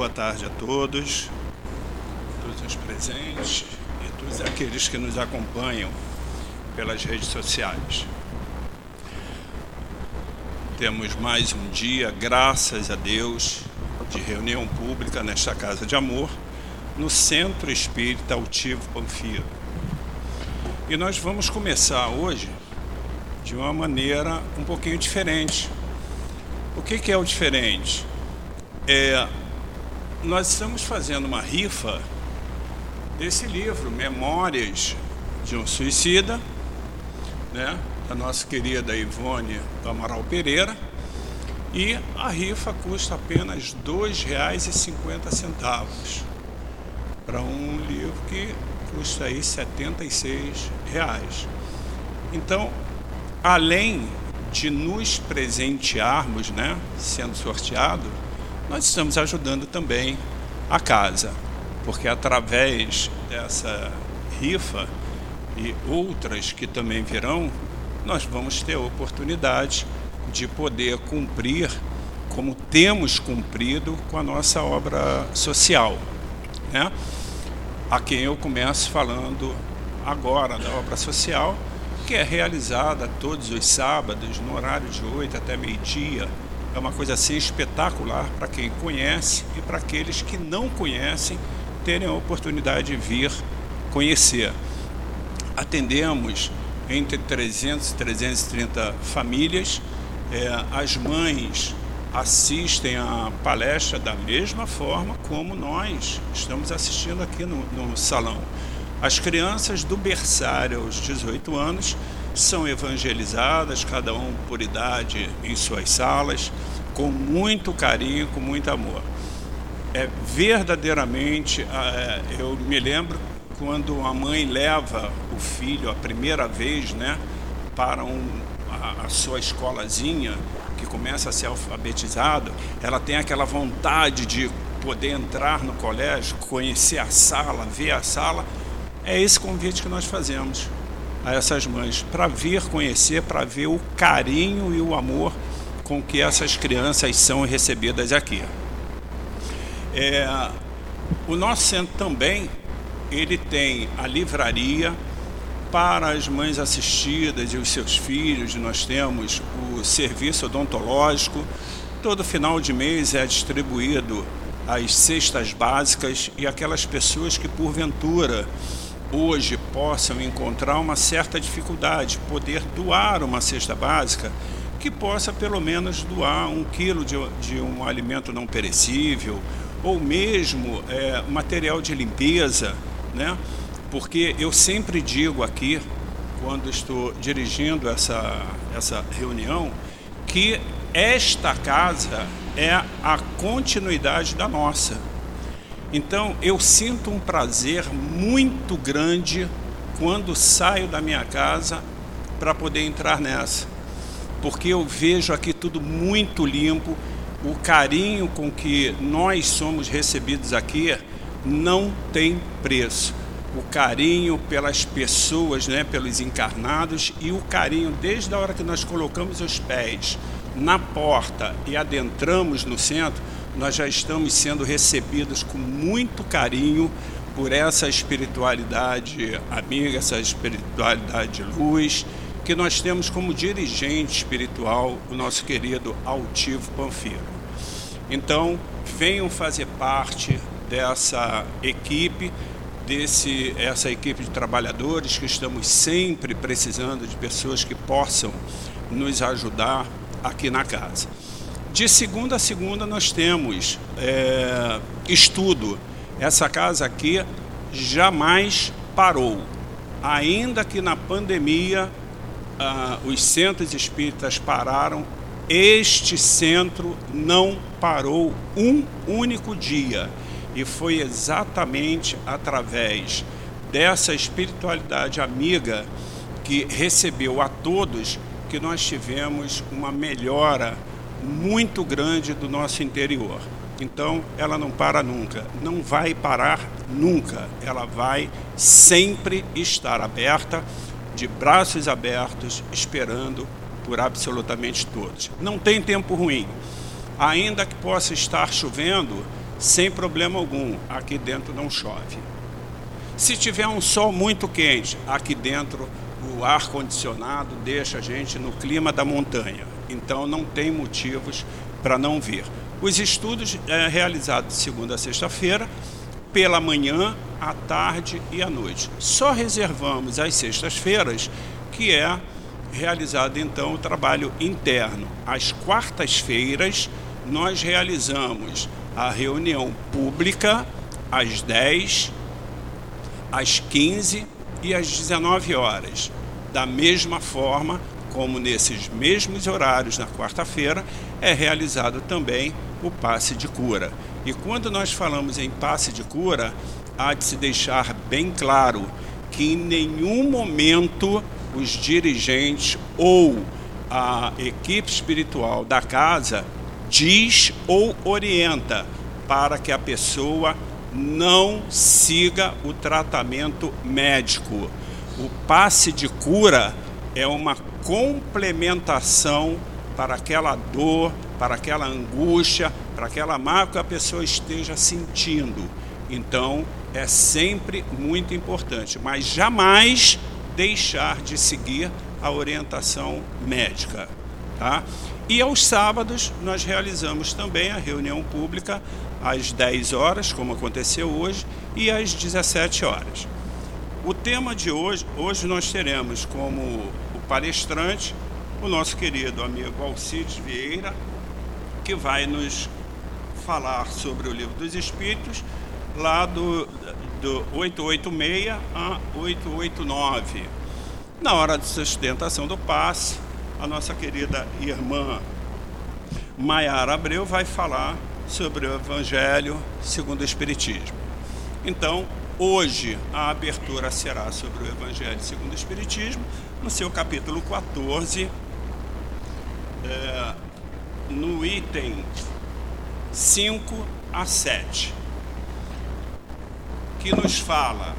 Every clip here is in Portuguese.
Boa tarde a todos, todos os presentes e todos aqueles que nos acompanham pelas redes sociais. Temos mais um dia, graças a Deus, de reunião pública nesta Casa de Amor, no Centro Espírita Altivo Panfiro. E nós vamos começar hoje de uma maneira um pouquinho diferente. O que, que é o diferente? É nós estamos fazendo uma rifa desse livro, Memórias de um Suicida, né, da nossa querida Ivone do Amaral Pereira, e a rifa custa apenas R$ 2,50 para um livro que custa aí 76 reais. Então, além de nos presentearmos, né, sendo sorteado, nós estamos ajudando também a casa, porque através dessa rifa e outras que também virão, nós vamos ter a oportunidade de poder cumprir como temos cumprido com a nossa obra social, né? A quem eu começo falando agora da obra social, que é realizada todos os sábados no horário de 8 até meio-dia, é uma coisa assim espetacular para quem conhece e para aqueles que não conhecem terem a oportunidade de vir conhecer. Atendemos entre 300 e 330 famílias. É, as mães assistem a palestra da mesma forma como nós estamos assistindo aqui no, no salão. As crianças do berçário aos 18 anos são evangelizadas, cada um por idade em suas salas, com muito carinho, com muito amor. É verdadeiramente, é, eu me lembro quando a mãe leva o filho a primeira vez, né, para um, a, a sua escolazinha que começa a ser alfabetizado, ela tem aquela vontade de poder entrar no colégio, conhecer a sala, ver a sala. É esse convite que nós fazemos a essas mães, para vir conhecer, para ver o carinho e o amor com que essas crianças são recebidas aqui. É, o nosso centro também ele tem a livraria para as mães assistidas e os seus filhos. Nós temos o serviço odontológico. Todo final de mês é distribuído as cestas básicas e aquelas pessoas que porventura hoje possam encontrar uma certa dificuldade, poder doar uma cesta básica, que possa pelo menos doar um quilo de, de um alimento não perecível, ou mesmo é, material de limpeza, né? Porque eu sempre digo aqui, quando estou dirigindo essa, essa reunião, que esta casa é a continuidade da nossa. Então eu sinto um prazer muito grande quando saio da minha casa para poder entrar nessa, porque eu vejo aqui tudo muito limpo, o carinho com que nós somos recebidos aqui não tem preço. O carinho pelas pessoas, né, pelos encarnados e o carinho desde a hora que nós colocamos os pés na porta e adentramos no centro, nós já estamos sendo recebidos com muito carinho por essa espiritualidade amiga, essa espiritualidade de luz, que nós temos como dirigente espiritual o nosso querido Altivo Panfiro. Então, venham fazer parte dessa equipe, desse essa equipe de trabalhadores que estamos sempre precisando de pessoas que possam nos ajudar aqui na casa. De segunda a segunda nós temos é, estudo. Essa casa aqui jamais parou. Ainda que na pandemia ah, os centros espíritas pararam, este centro não parou um único dia. E foi exatamente através dessa espiritualidade amiga que recebeu a todos que nós tivemos uma melhora muito grande do nosso interior. Então, ela não para nunca, não vai parar nunca. Ela vai sempre estar aberta, de braços abertos, esperando por absolutamente todos. Não tem tempo ruim. Ainda que possa estar chovendo, sem problema algum, aqui dentro não chove. Se tiver um sol muito quente, aqui dentro o ar condicionado deixa a gente no clima da montanha. Então não tem motivos para não vir. Os estudos é realizados de segunda a sexta-feira, pela manhã, à tarde e à noite. Só reservamos as sextas-feiras, que é realizado então o trabalho interno. Às quartas-feiras, nós realizamos a reunião pública às 10, às 15 e às 19 horas. Da mesma forma como nesses mesmos horários na quarta-feira é realizado também o passe de cura. E quando nós falamos em passe de cura, há de se deixar bem claro que em nenhum momento os dirigentes ou a equipe espiritual da casa diz ou orienta para que a pessoa não siga o tratamento médico. O passe de cura é uma complementação para aquela dor, para aquela angústia, para aquela mágoa que a pessoa esteja sentindo. Então, é sempre muito importante, mas jamais deixar de seguir a orientação médica, tá? E aos sábados nós realizamos também a reunião pública às 10 horas, como aconteceu hoje, e às 17 horas. O tema de hoje, hoje nós teremos como o palestrante o nosso querido amigo Alcides Vieira, que vai nos falar sobre o livro dos Espíritos, lá do, do 886 a 889. Na hora de sustentação do passe, a nossa querida irmã Maiara Abreu vai falar sobre o Evangelho segundo o Espiritismo. Então, hoje a abertura será sobre o Evangelho segundo o Espiritismo, no seu capítulo 14, é, no item 5 a 7, que nos fala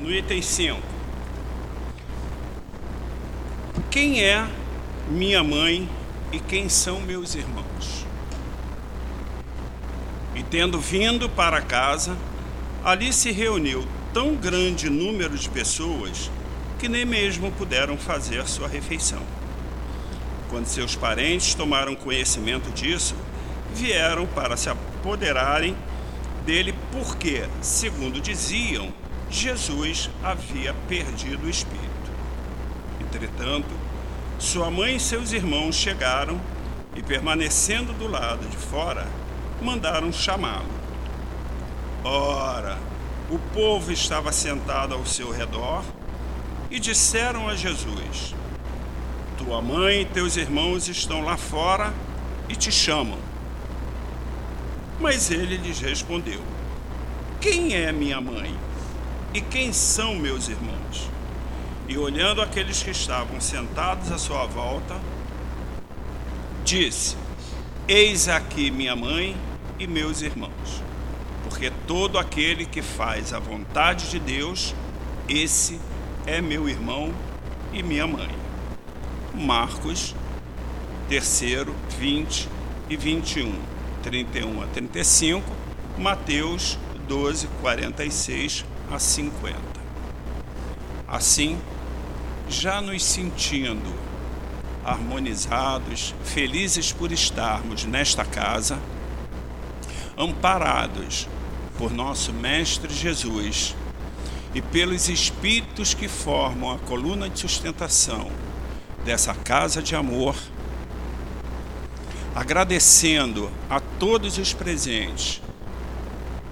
no item 5. Quem é minha mãe e quem são meus irmãos? E tendo vindo para casa, ali se reuniu tão grande número de pessoas que nem mesmo puderam fazer sua refeição. Quando seus parentes tomaram conhecimento disso, vieram para se apoderarem dele, porque, segundo diziam, Jesus havia perdido o espírito. Entretanto, sua mãe e seus irmãos chegaram e, permanecendo do lado de fora, mandaram chamá-lo. Ora, o povo estava sentado ao seu redor e disseram a Jesus: Tua mãe e teus irmãos estão lá fora e te chamam. Mas ele lhes respondeu: Quem é minha mãe? E quem são meus irmãos? E olhando aqueles que estavam sentados à sua volta, disse: Eis aqui minha mãe e meus irmãos. Porque todo aquele que faz a vontade de Deus, esse é meu irmão e minha mãe. Marcos 3, 20 e 21, 31 a 35, Mateus 12, 46 a 50. Assim, já nos sentindo harmonizados, felizes por estarmos nesta casa, amparados por nosso Mestre Jesus e pelos espíritos que formam a coluna de sustentação dessa casa de amor, agradecendo a todos os presentes,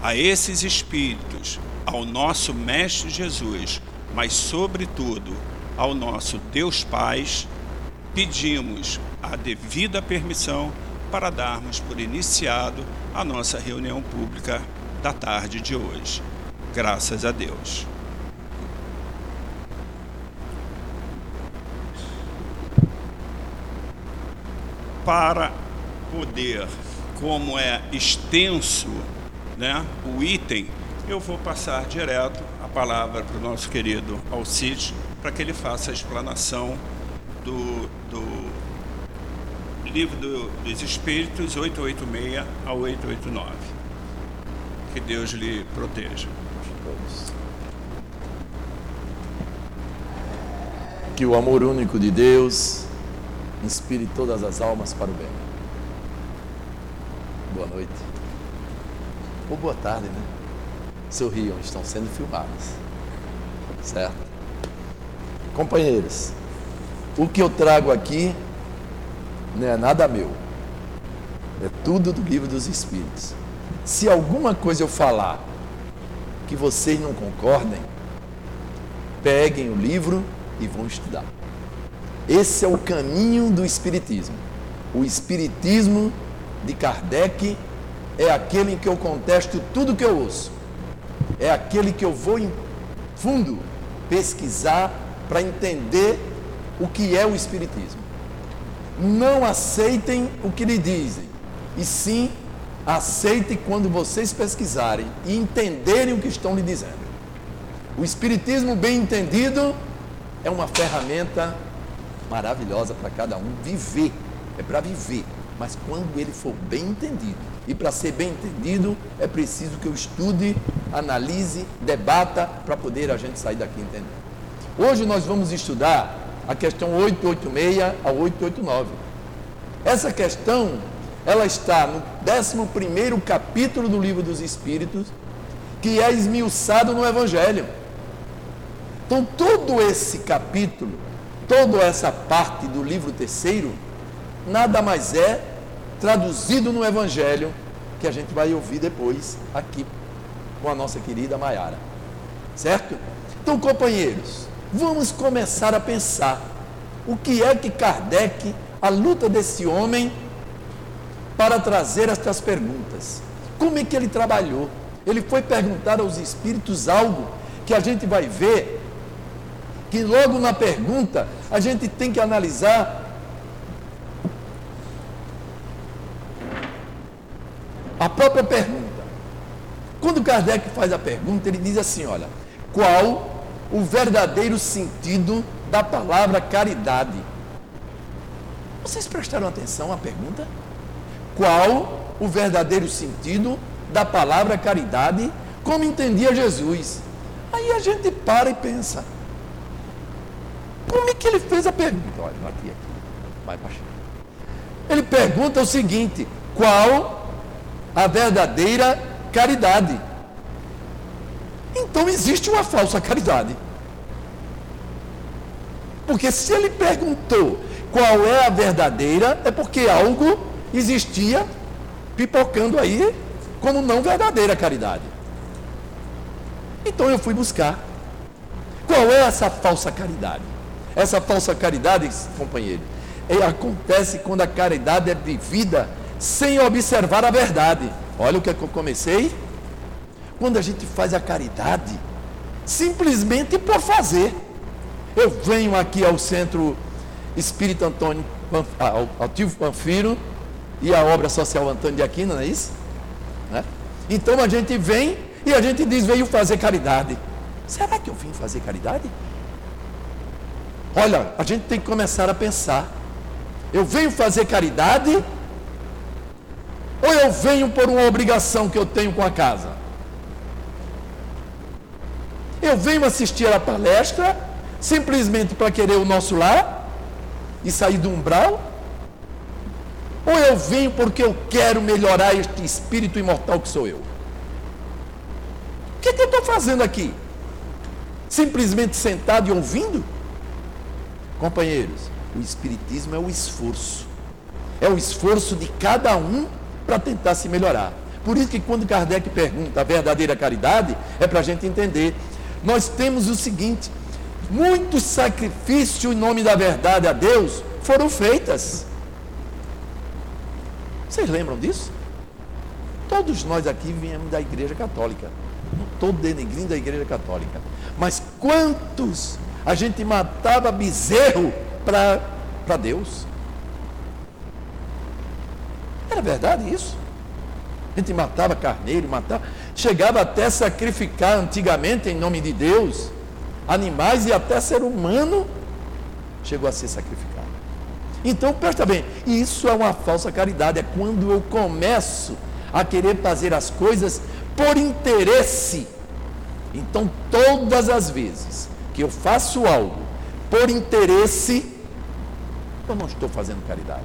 a esses espíritos ao nosso Mestre Jesus, mas, sobretudo, ao nosso Deus Pai, pedimos a devida permissão para darmos por iniciado a nossa reunião pública da tarde de hoje. Graças a Deus. Para poder, como é extenso né, o item, eu vou passar direto a palavra para o nosso querido Alcide, para que ele faça a explanação do, do livro do, dos Espíritos 886 a 889. Que Deus lhe proteja. Que o amor único de Deus inspire todas as almas para o bem. Boa noite. Ou boa tarde, né? Sorriam, estão sendo filmados. Certo? Companheiros, o que eu trago aqui não é nada meu. É tudo do livro dos Espíritos. Se alguma coisa eu falar que vocês não concordem, peguem o livro e vão estudar. Esse é o caminho do Espiritismo. O Espiritismo de Kardec é aquele em que eu contesto tudo que eu ouço. É aquele que eu vou em fundo pesquisar para entender o que é o Espiritismo. Não aceitem o que lhe dizem, e sim aceitem quando vocês pesquisarem e entenderem o que estão lhe dizendo. O Espiritismo bem entendido é uma ferramenta maravilhosa para cada um viver. É para viver. Mas quando ele for bem entendido, e para ser bem entendido, é preciso que eu estude, analise, debata, para poder a gente sair daqui entendendo. Hoje nós vamos estudar a questão 886 a 889. Essa questão, ela está no 11 capítulo do livro dos Espíritos, que é esmiuçado no Evangelho. Então, todo esse capítulo toda essa parte do livro terceiro nada mais é traduzido no Evangelho que a gente vai ouvir depois aqui com a nossa querida Maiara. Certo? Então, companheiros, vamos começar a pensar o que é que Kardec, a luta desse homem para trazer estas perguntas. Como é que ele trabalhou? Ele foi perguntar aos espíritos algo que a gente vai ver que logo na pergunta a gente tem que analisar a própria pergunta. Quando Kardec faz a pergunta, ele diz assim: olha, qual o verdadeiro sentido da palavra caridade? Vocês prestaram atenção à pergunta? Qual o verdadeiro sentido da palavra caridade? Como entendia Jesus? Aí a gente para e pensa. Como é que ele fez a pergunta? Olha, bati aqui. Vai baixar. Ele pergunta o seguinte: qual a verdadeira caridade? Então existe uma falsa caridade. Porque se ele perguntou qual é a verdadeira, é porque algo existia pipocando aí como não verdadeira caridade. Então eu fui buscar. Qual é essa falsa caridade? Essa falsa caridade, companheiro, é, acontece quando a caridade é vivida sem observar a verdade. Olha o que, é que eu comecei. Quando a gente faz a caridade, simplesmente por fazer. Eu venho aqui ao Centro Espírito Antônio, ao, ao Tio Panfiro e a obra social Antônio de Aquino, não é isso? Né? Então a gente vem e a gente diz, veio fazer caridade. Será que eu vim fazer caridade? Olha, a gente tem que começar a pensar. Eu venho fazer caridade ou eu venho por uma obrigação que eu tenho com a casa? Eu venho assistir a palestra simplesmente para querer o nosso lar e sair do umbral? Ou eu venho porque eu quero melhorar este espírito imortal que sou eu? O que, é que eu estou fazendo aqui? Simplesmente sentado e ouvindo? Companheiros, o Espiritismo é o esforço. É o esforço de cada um para tentar se melhorar. Por isso que quando Kardec pergunta a verdadeira caridade, é para a gente entender. Nós temos o seguinte: muitos sacrifícios em nome da verdade a Deus foram feitas. Vocês lembram disso? Todos nós aqui viemos da Igreja Católica. Não estou denegrindo a Igreja Católica. Mas quantos a gente matava bezerro para Deus. Era verdade isso? A gente matava carneiro, matava. Chegava até sacrificar antigamente em nome de Deus animais e até ser humano chegou a ser sacrificado. Então, presta bem, isso é uma falsa caridade, é quando eu começo a querer fazer as coisas por interesse. Então, todas as vezes que eu faço algo por interesse, eu não estou fazendo caridade.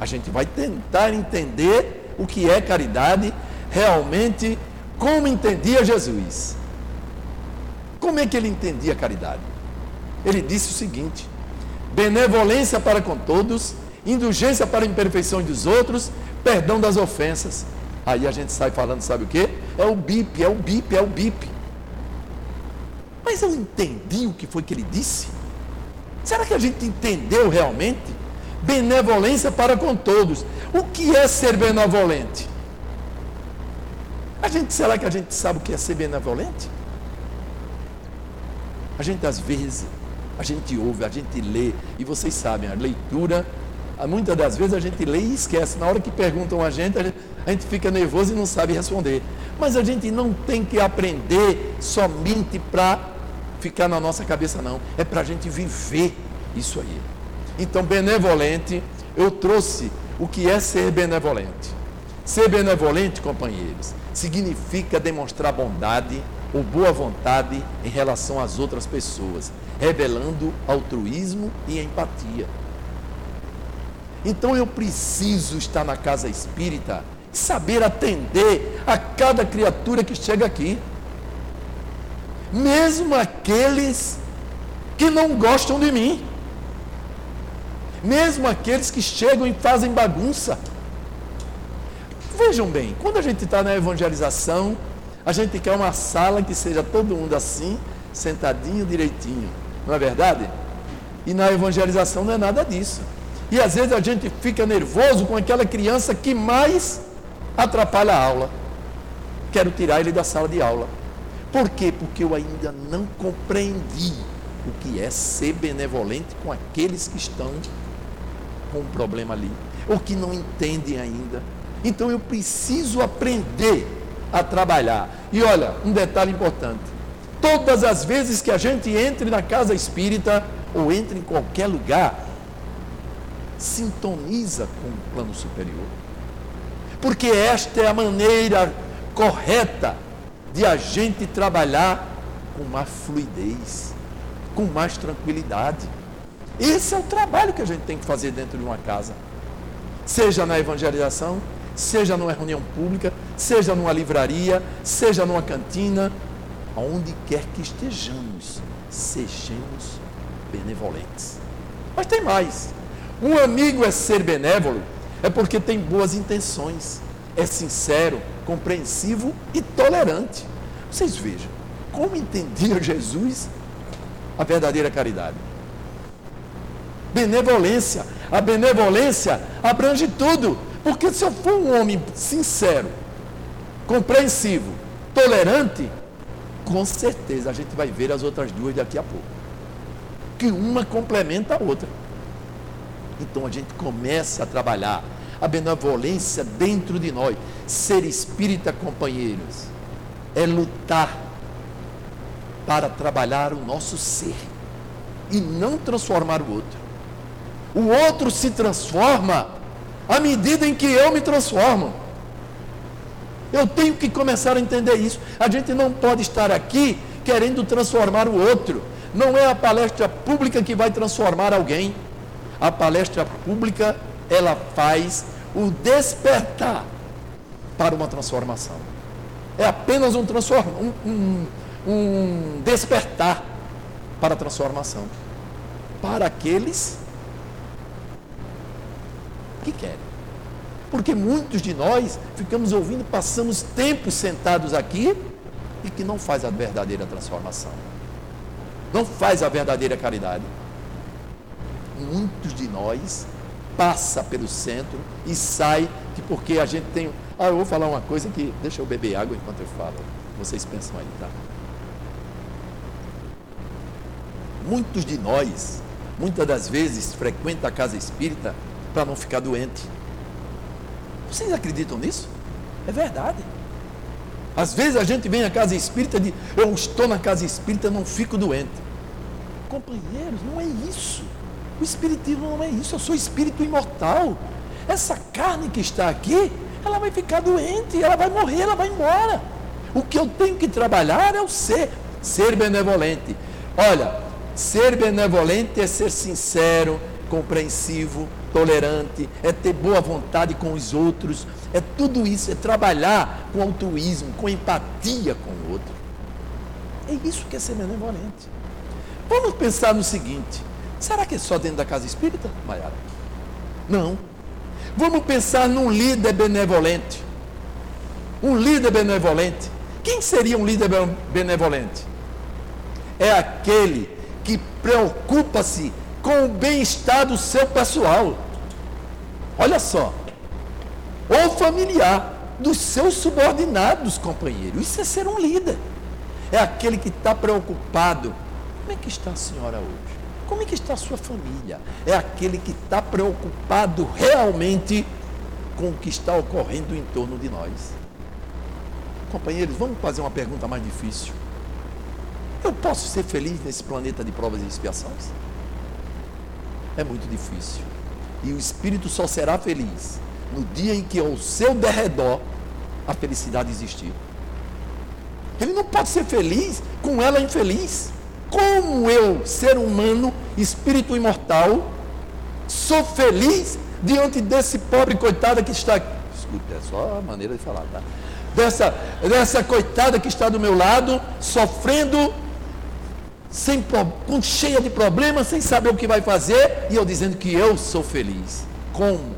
A gente vai tentar entender o que é caridade realmente como entendia Jesus. Como é que ele entendia caridade? Ele disse o seguinte: benevolência para com todos, indulgência para a imperfeição dos outros, perdão das ofensas. Aí a gente sai falando, sabe o que? É o bip, é o bip, é o bip. Mas eu entendi o que foi que ele disse? Será que a gente entendeu realmente? Benevolência para com todos. O que é ser benevolente? A gente, será que a gente sabe o que é ser benevolente? A gente às vezes, a gente ouve, a gente lê, e vocês sabem, a leitura, muitas das vezes a gente lê e esquece. Na hora que perguntam a gente, a gente, a gente fica nervoso e não sabe responder. Mas a gente não tem que aprender somente para ficar na nossa cabeça, não. É para a gente viver isso aí. Então, benevolente, eu trouxe o que é ser benevolente. Ser benevolente, companheiros, significa demonstrar bondade, ou boa vontade em relação às outras pessoas, revelando altruísmo e empatia. Então eu preciso estar na casa espírita e saber atender a cada criatura que chega aqui. Mesmo aqueles que não gostam de mim. Mesmo aqueles que chegam e fazem bagunça. Vejam bem, quando a gente está na evangelização, a gente quer uma sala que seja todo mundo assim, sentadinho direitinho. Não é verdade? E na evangelização não é nada disso. E às vezes a gente fica nervoso com aquela criança que mais atrapalha a aula. Quero tirar ele da sala de aula. Por quê? Porque eu ainda não compreendi o que é ser benevolente com aqueles que estão com um problema ali, ou que não entendem ainda. Então eu preciso aprender a trabalhar. E olha, um detalhe importante: todas as vezes que a gente entre na casa espírita ou entre em qualquer lugar, sintoniza com o plano superior. Porque esta é a maneira correta de a gente trabalhar com mais fluidez, com mais tranquilidade. Esse é o trabalho que a gente tem que fazer dentro de uma casa. Seja na evangelização, seja numa reunião pública, seja numa livraria, seja numa cantina, aonde quer que estejamos, sejamos benevolentes. Mas tem mais. Um amigo é ser benévolo, é porque tem boas intenções, é sincero, compreensivo e tolerante. Vocês vejam como entendia Jesus a verdadeira caridade. Benevolência. A benevolência abrange tudo. Porque se eu for um homem sincero, compreensivo, tolerante, com certeza a gente vai ver as outras duas daqui a pouco. Que uma complementa a outra. Então a gente começa a trabalhar a benevolência dentro de nós. Ser espírita, companheiros, é lutar para trabalhar o nosso ser e não transformar o outro. O outro se transforma à medida em que eu me transformo. Eu tenho que começar a entender isso. A gente não pode estar aqui querendo transformar o outro. Não é a palestra pública que vai transformar alguém. A palestra pública, ela faz o despertar para uma transformação. É apenas um, transforma, um, um, um despertar para a transformação. Para aqueles que querem. Porque muitos de nós ficamos ouvindo, passamos tempos sentados aqui e que não faz a verdadeira transformação. Não faz a verdadeira caridade. Muitos de nós passa pelo centro e sai que porque a gente tem. Ah, eu vou falar uma coisa que. Deixa eu beber água enquanto eu falo. Vocês pensam aí, tá? Muitos de nós, muitas das vezes, frequenta a casa espírita para não ficar doente. Vocês acreditam nisso? É verdade. Às vezes a gente vem à casa espírita de eu estou na casa espírita, não fico doente. Companheiros, não é isso. O espiritismo não é isso. Eu sou espírito imortal. Essa carne que está aqui, ela vai ficar doente, ela vai morrer, ela vai embora. O que eu tenho que trabalhar é o ser, ser benevolente. Olha, ser benevolente é ser sincero, compreensivo, tolerante, é ter boa vontade com os outros, é tudo isso, é trabalhar com altruísmo, com empatia com o outro. É isso que é ser benevolente. Vamos pensar no seguinte: será que é só dentro da casa espírita, Maiara? Não. Vamos pensar num líder benevolente. Um líder benevolente. Quem seria um líder benevolente? É aquele que preocupa-se com o bem-estar do seu pessoal. Olha só. Ou familiar dos seus subordinados, companheiro. Isso é ser um líder. É aquele que está preocupado. Como é que está a senhora hoje? Como é que está a sua família? É aquele que está preocupado realmente com o que está ocorrendo em torno de nós. Companheiros, vamos fazer uma pergunta mais difícil. Eu posso ser feliz nesse planeta de provas e expiações? É muito difícil. E o espírito só será feliz no dia em que ao seu derredor a felicidade existir. Ele não pode ser feliz com ela infeliz. Como eu, ser humano, espírito imortal, sou feliz diante desse pobre coitado que está aqui. Escuta, é só a maneira de falar, tá? Dessa, dessa coitada que está do meu lado, sofrendo sem, cheia de problemas, sem saber o que vai fazer, e eu dizendo que eu sou feliz. Como?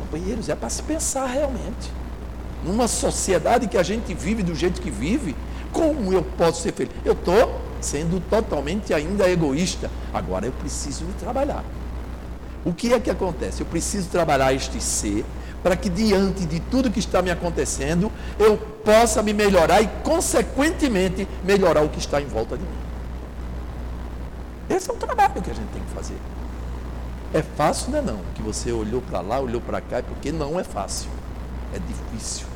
Companheiros, é para se pensar realmente. Numa sociedade que a gente vive do jeito que vive, como eu posso ser feliz? Eu estou sendo totalmente ainda egoísta. Agora eu preciso trabalhar. O que é que acontece? Eu preciso trabalhar este ser para que diante de tudo que está me acontecendo, eu possa me melhorar e, consequentemente, melhorar o que está em volta de mim. Esse é um trabalho que a gente tem que fazer. É fácil, não é não? Que você olhou para lá, olhou para cá, porque não é fácil. É difícil.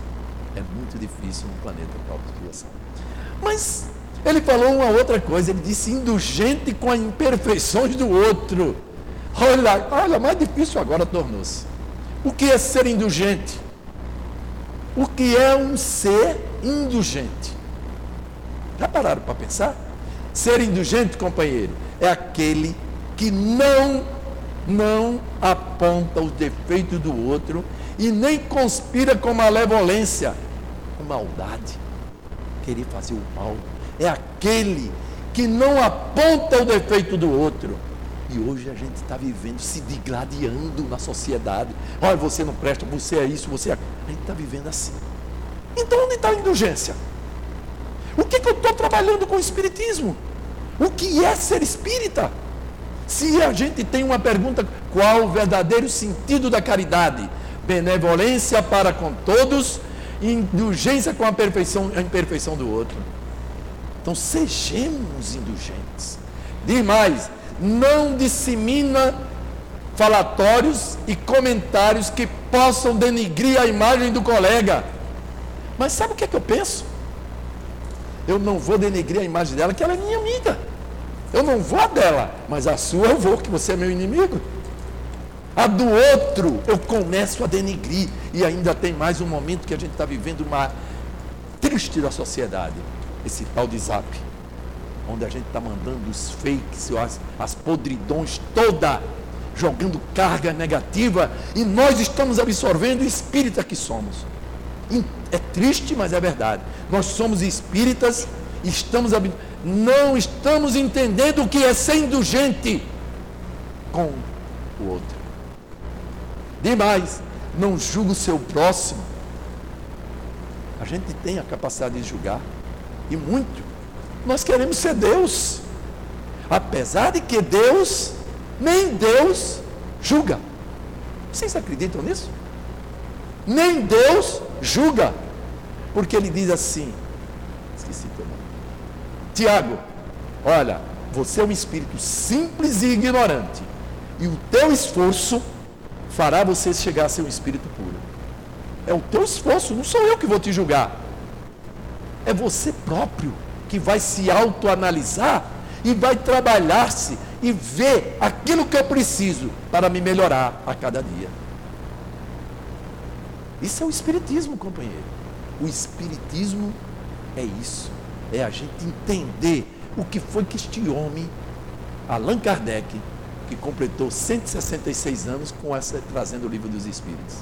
É muito difícil no planeta de criação. Mas ele falou uma outra coisa, ele disse indulgente com as imperfeições do outro. Olha, olha, mais difícil agora tornou-se. O que é ser indulgente? O que é um ser indulgente? Já pararam para pensar? Ser indulgente, companheiro, é aquele que não não aponta os defeitos do outro e nem conspira com malevolência, com maldade, querer fazer o mal. É aquele que não aponta o defeito do outro, e hoje a gente está vivendo, se digladiando na sociedade. Olha, você não presta, você é isso, você é. A gente está vivendo assim. Então onde está a indulgência? O que, que eu estou trabalhando com o Espiritismo? O que é ser espírita? Se a gente tem uma pergunta, qual o verdadeiro sentido da caridade? Benevolência para com todos, indulgência com a, perfeição, a imperfeição do outro. Então sejamos indulgentes. Demais, não dissemina falatórios e comentários que possam denigrir a imagem do colega. Mas sabe o que é que eu penso? Eu não vou denegrir a imagem dela, que ela é minha amiga. Eu não vou a dela, mas a sua eu vou, que você é meu inimigo. A do outro eu começo a denegrir. E ainda tem mais um momento que a gente está vivendo uma triste da sociedade. Esse tal de zap onde a gente está mandando os fakes, as, as podridões toda, jogando carga negativa, e nós estamos absorvendo o espírita que somos. É triste, mas é verdade. Nós somos espíritas, estamos não estamos entendendo o que é ser indulgente com o outro. Demais, não julga o seu próximo. A gente tem a capacidade de julgar, e muito. Nós queremos ser Deus. Apesar de que Deus, nem Deus julga. Vocês acreditam nisso? Nem Deus julga. Porque ele diz assim: esqueci teu nome. Tiago, olha, você é um espírito simples e ignorante. E o teu esforço fará você chegar a ser um espírito puro. É o teu esforço, não sou eu que vou te julgar. É você próprio que vai se autoanalisar e vai trabalhar-se e ver aquilo que eu preciso para me melhorar a cada dia. Isso é o Espiritismo, companheiro. O Espiritismo é isso. É a gente entender o que foi que este homem, Allan Kardec, que completou 166 anos com essa trazendo o livro dos Espíritos.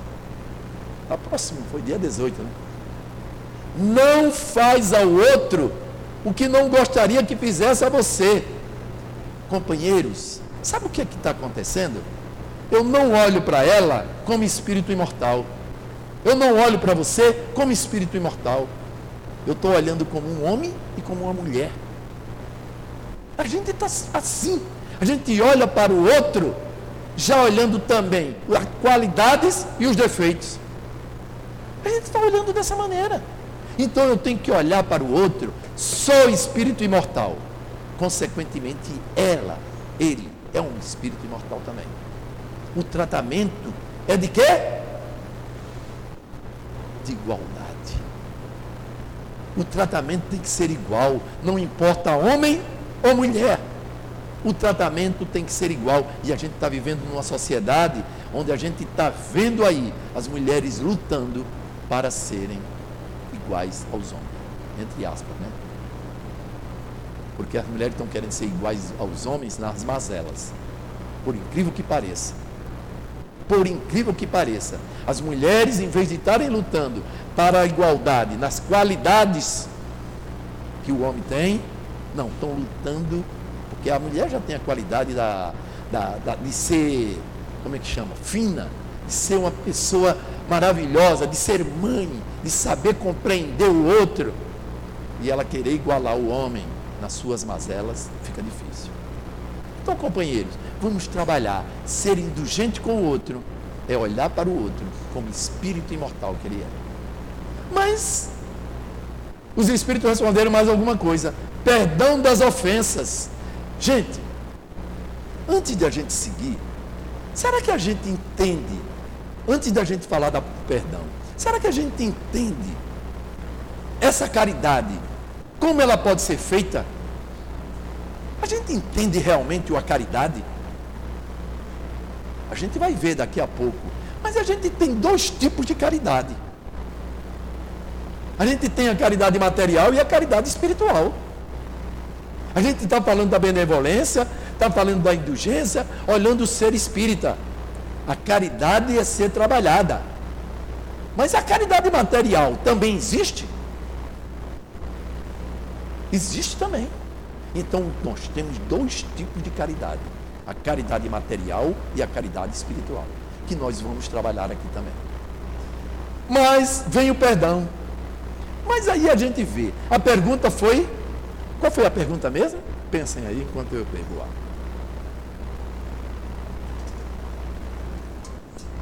A próxima foi dia 18, né? Não faz ao outro o que não gostaria que fizesse a você. Companheiros, sabe o que é está acontecendo? Eu não olho para ela como espírito imortal. Eu não olho para você como espírito imortal. Eu estou olhando como um homem e como uma mulher. A gente está assim. A gente olha para o outro, já olhando também as qualidades e os defeitos. A gente está olhando dessa maneira. Então eu tenho que olhar para o outro, sou espírito imortal. Consequentemente, ela, ele, é um espírito imortal também. O tratamento é de quê? De igualdade. O tratamento tem que ser igual, não importa homem ou mulher. O tratamento tem que ser igual. E a gente está vivendo numa sociedade onde a gente está vendo aí as mulheres lutando para serem iguais aos homens. Entre aspas, né? Porque as mulheres estão querendo ser iguais aos homens nas mazelas. Por incrível que pareça. Por incrível que pareça. As mulheres, em vez de estarem lutando para a igualdade nas qualidades que o homem tem, não, estão lutando, porque a mulher já tem a qualidade da, da, da, de ser, como é que chama? Fina, de ser uma pessoa maravilhosa, de ser mãe, de saber compreender o outro. E ela querer igualar o homem nas suas mazelas, fica difícil. Então, companheiros, vamos trabalhar. Ser indulgente com o outro é olhar para o outro como espírito imortal que ele é. Mas os espíritos responderam mais alguma coisa: perdão das ofensas. Gente, antes de a gente seguir, será que a gente entende, antes da gente falar da perdão, será que a gente entende essa caridade, como ela pode ser feita? A gente entende realmente a caridade? A gente vai ver daqui a pouco. Mas a gente tem dois tipos de caridade. A gente tem a caridade material e a caridade espiritual. A gente está falando da benevolência, está falando da indulgência, olhando o ser espírita. A caridade é ser trabalhada. Mas a caridade material também existe? Existe também. Então nós temos dois tipos de caridade: a caridade material e a caridade espiritual, que nós vamos trabalhar aqui também. Mas vem o perdão. Mas aí a gente vê. A pergunta foi. Qual foi a pergunta mesmo? Pensem aí enquanto eu pergunto.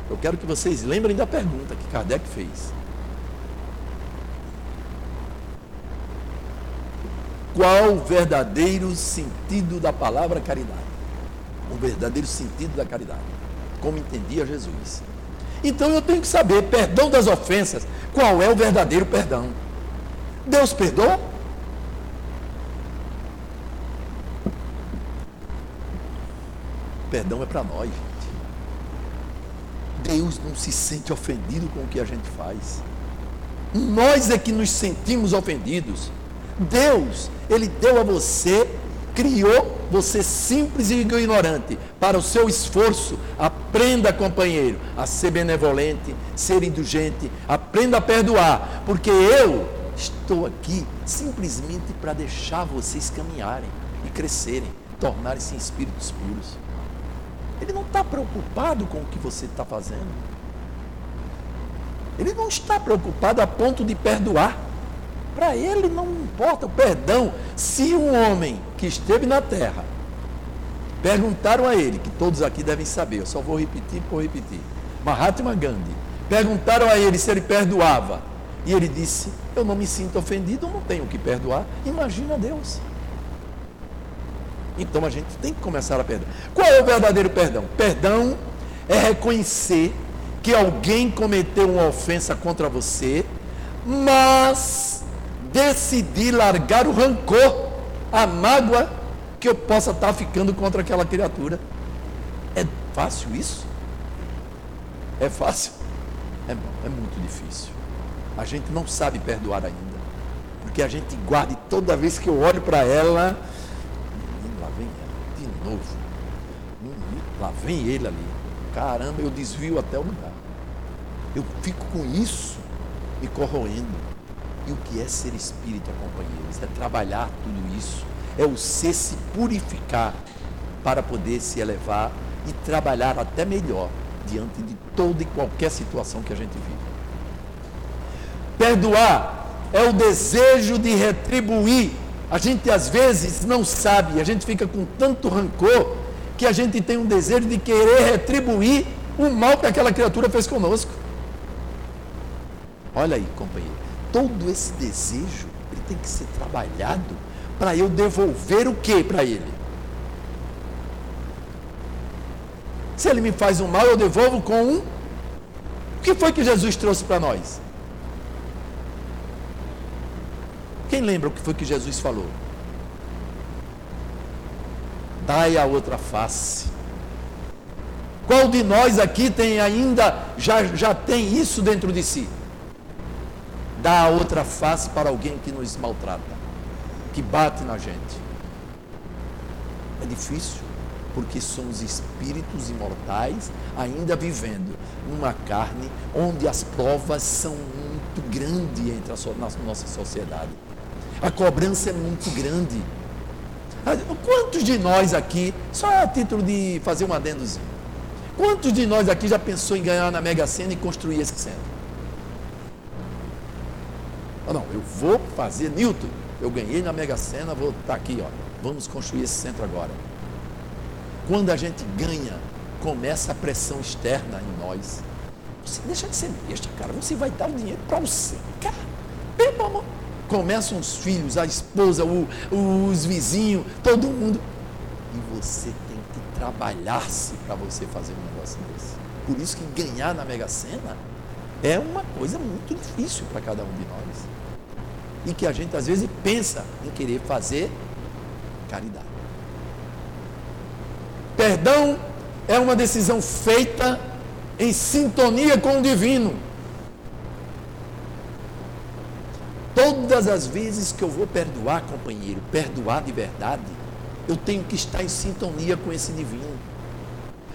Eu quero que vocês lembrem da pergunta que Kardec fez. Qual o verdadeiro sentido da palavra caridade? O verdadeiro sentido da caridade. Como entendia Jesus. Então eu tenho que saber, perdão das ofensas, qual é o verdadeiro perdão? Deus perdoa? Perdão é para nós, gente. Deus não se sente ofendido com o que a gente faz. Nós é que nos sentimos ofendidos. Deus, Ele deu a você, criou você simples e ignorante. Para o seu esforço, aprenda, companheiro, a ser benevolente, ser indulgente, aprenda a perdoar, porque eu Estou aqui simplesmente para deixar vocês caminharem e crescerem, tornarem-se espíritos puros. Ele não está preocupado com o que você está fazendo. Ele não está preocupado a ponto de perdoar. Para ele não importa o perdão. Se um homem que esteve na terra, perguntaram a ele, que todos aqui devem saber, eu só vou repetir por repetir. Mahatma Gandhi, perguntaram a ele se ele perdoava. E ele disse: Eu não me sinto ofendido, não tenho que perdoar. Imagina Deus. Então a gente tem que começar a perdoar. Qual é o verdadeiro perdão? Perdão é reconhecer que alguém cometeu uma ofensa contra você, mas decidi largar o rancor, a mágoa que eu possa estar ficando contra aquela criatura. É fácil isso? É fácil? É, é muito difícil. A gente não sabe perdoar ainda. Porque a gente guarda e toda vez que eu olho para ela, lá vem ela, de novo. Lá vem ele ali. Caramba, eu desvio até o lugar. Eu fico com isso e corroendo. E o que é ser espírito, companheiros? É trabalhar tudo isso. É o ser se purificar para poder se elevar e trabalhar até melhor diante de toda e qualquer situação que a gente vive. Perdoar é o desejo de retribuir. A gente às vezes não sabe, a gente fica com tanto rancor que a gente tem um desejo de querer retribuir o mal que aquela criatura fez conosco. Olha aí, companheiro todo esse desejo ele tem que ser trabalhado para eu devolver o que para ele? Se ele me faz um mal, eu devolvo com um. O que foi que Jesus trouxe para nós? Quem lembra o que foi que Jesus falou? Dai a outra face. Qual de nós aqui tem ainda, já, já tem isso dentro de si? Dar a outra face para alguém que nos maltrata, que bate na gente. É difícil, porque somos espíritos imortais, ainda vivendo numa carne onde as provas são muito grandes entre a nossa sociedade. A cobrança é muito grande. Ah, quantos de nós aqui, só a título de fazer um adendozinho, quantos de nós aqui já pensou em ganhar na Mega Sena e construir esse centro? Ah, não, eu vou fazer, Newton, eu ganhei na Mega Sena, vou estar tá aqui, ó. Vamos construir esse centro agora. Quando a gente ganha, começa a pressão externa em nós. Você deixa de ser besta, cara. Você vai dar o dinheiro para você. Cara, pelo amor. Começam os filhos, a esposa, o, os vizinhos, todo mundo. E você tem que trabalhar-se para você fazer um negócio desse. Por isso que ganhar na Mega Sena é uma coisa muito difícil para cada um de nós e que a gente às vezes pensa em querer fazer caridade. Perdão é uma decisão feita em sintonia com o divino. Todas as vezes que eu vou perdoar, companheiro, perdoar de verdade, eu tenho que estar em sintonia com esse divino.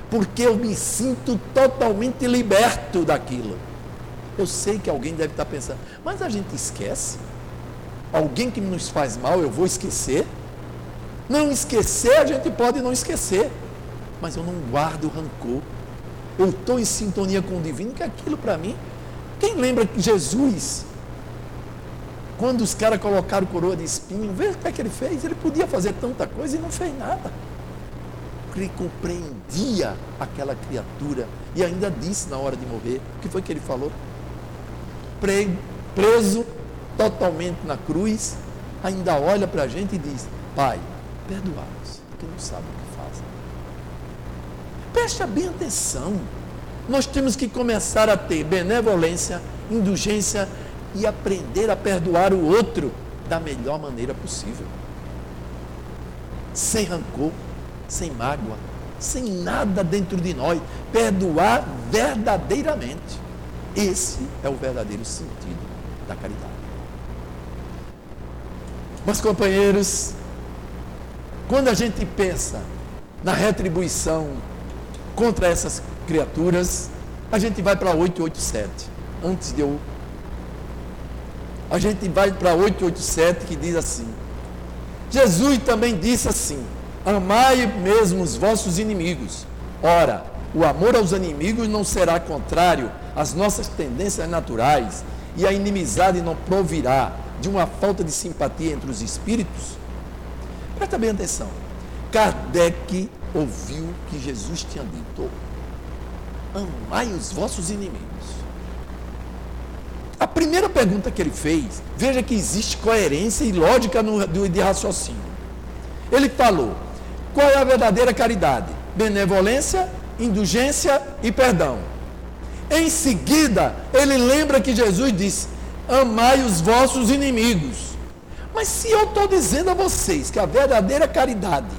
Porque eu me sinto totalmente liberto daquilo. Eu sei que alguém deve estar pensando, mas a gente esquece alguém que nos faz mal, eu vou esquecer? Não esquecer, a gente pode não esquecer, mas eu não guardo rancor. Eu estou em sintonia com o divino, que aquilo para mim. Quem lembra que Jesus, quando os caras colocaram coroa de espinho, vê o que é que ele fez? Ele podia fazer tanta coisa e não fez nada. Ele compreendia aquela criatura e ainda disse na hora de morrer: o que foi que ele falou? Preso totalmente na cruz, ainda olha para a gente e diz: Pai, perdoa-nos, porque não sabem o que fazem. Preste bem atenção. Nós temos que começar a ter benevolência, indulgência e aprender a perdoar o outro da melhor maneira possível. Sem rancor, sem mágoa, sem nada dentro de nós. Perdoar verdadeiramente. Esse é o verdadeiro sentido da caridade. Mas, companheiros, quando a gente pensa na retribuição contra essas criaturas, a gente vai para 887. Antes de eu. A gente vai para 887 que diz assim: Jesus também disse assim: Amai mesmo os vossos inimigos. Ora, o amor aos inimigos não será contrário às nossas tendências naturais, e a inimizade não provirá de uma falta de simpatia entre os espíritos? Presta bem atenção. Kardec ouviu que Jesus tinha dito: Amai os vossos inimigos. A primeira pergunta que ele fez, veja que existe coerência e lógica no, de raciocínio. Ele falou: qual é a verdadeira caridade? Benevolência, indulgência e perdão. Em seguida, ele lembra que Jesus disse: Amai os vossos inimigos. Mas se eu estou dizendo a vocês que a verdadeira caridade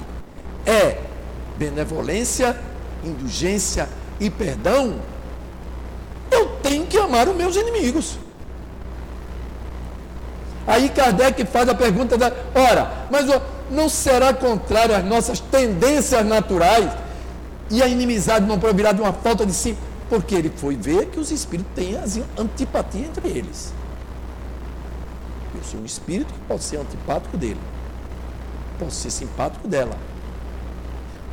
é benevolência, indulgência e perdão, eu tenho que amar os meus inimigos. Aí Kardec faz a pergunta da, ora, mas não será contrário às nossas tendências naturais e a inimizade não virar de uma falta de si, porque ele foi ver que os espíritos têm antipatia entre eles. Eu sou um espírito que pode ser antipático dele, posso ser simpático dela.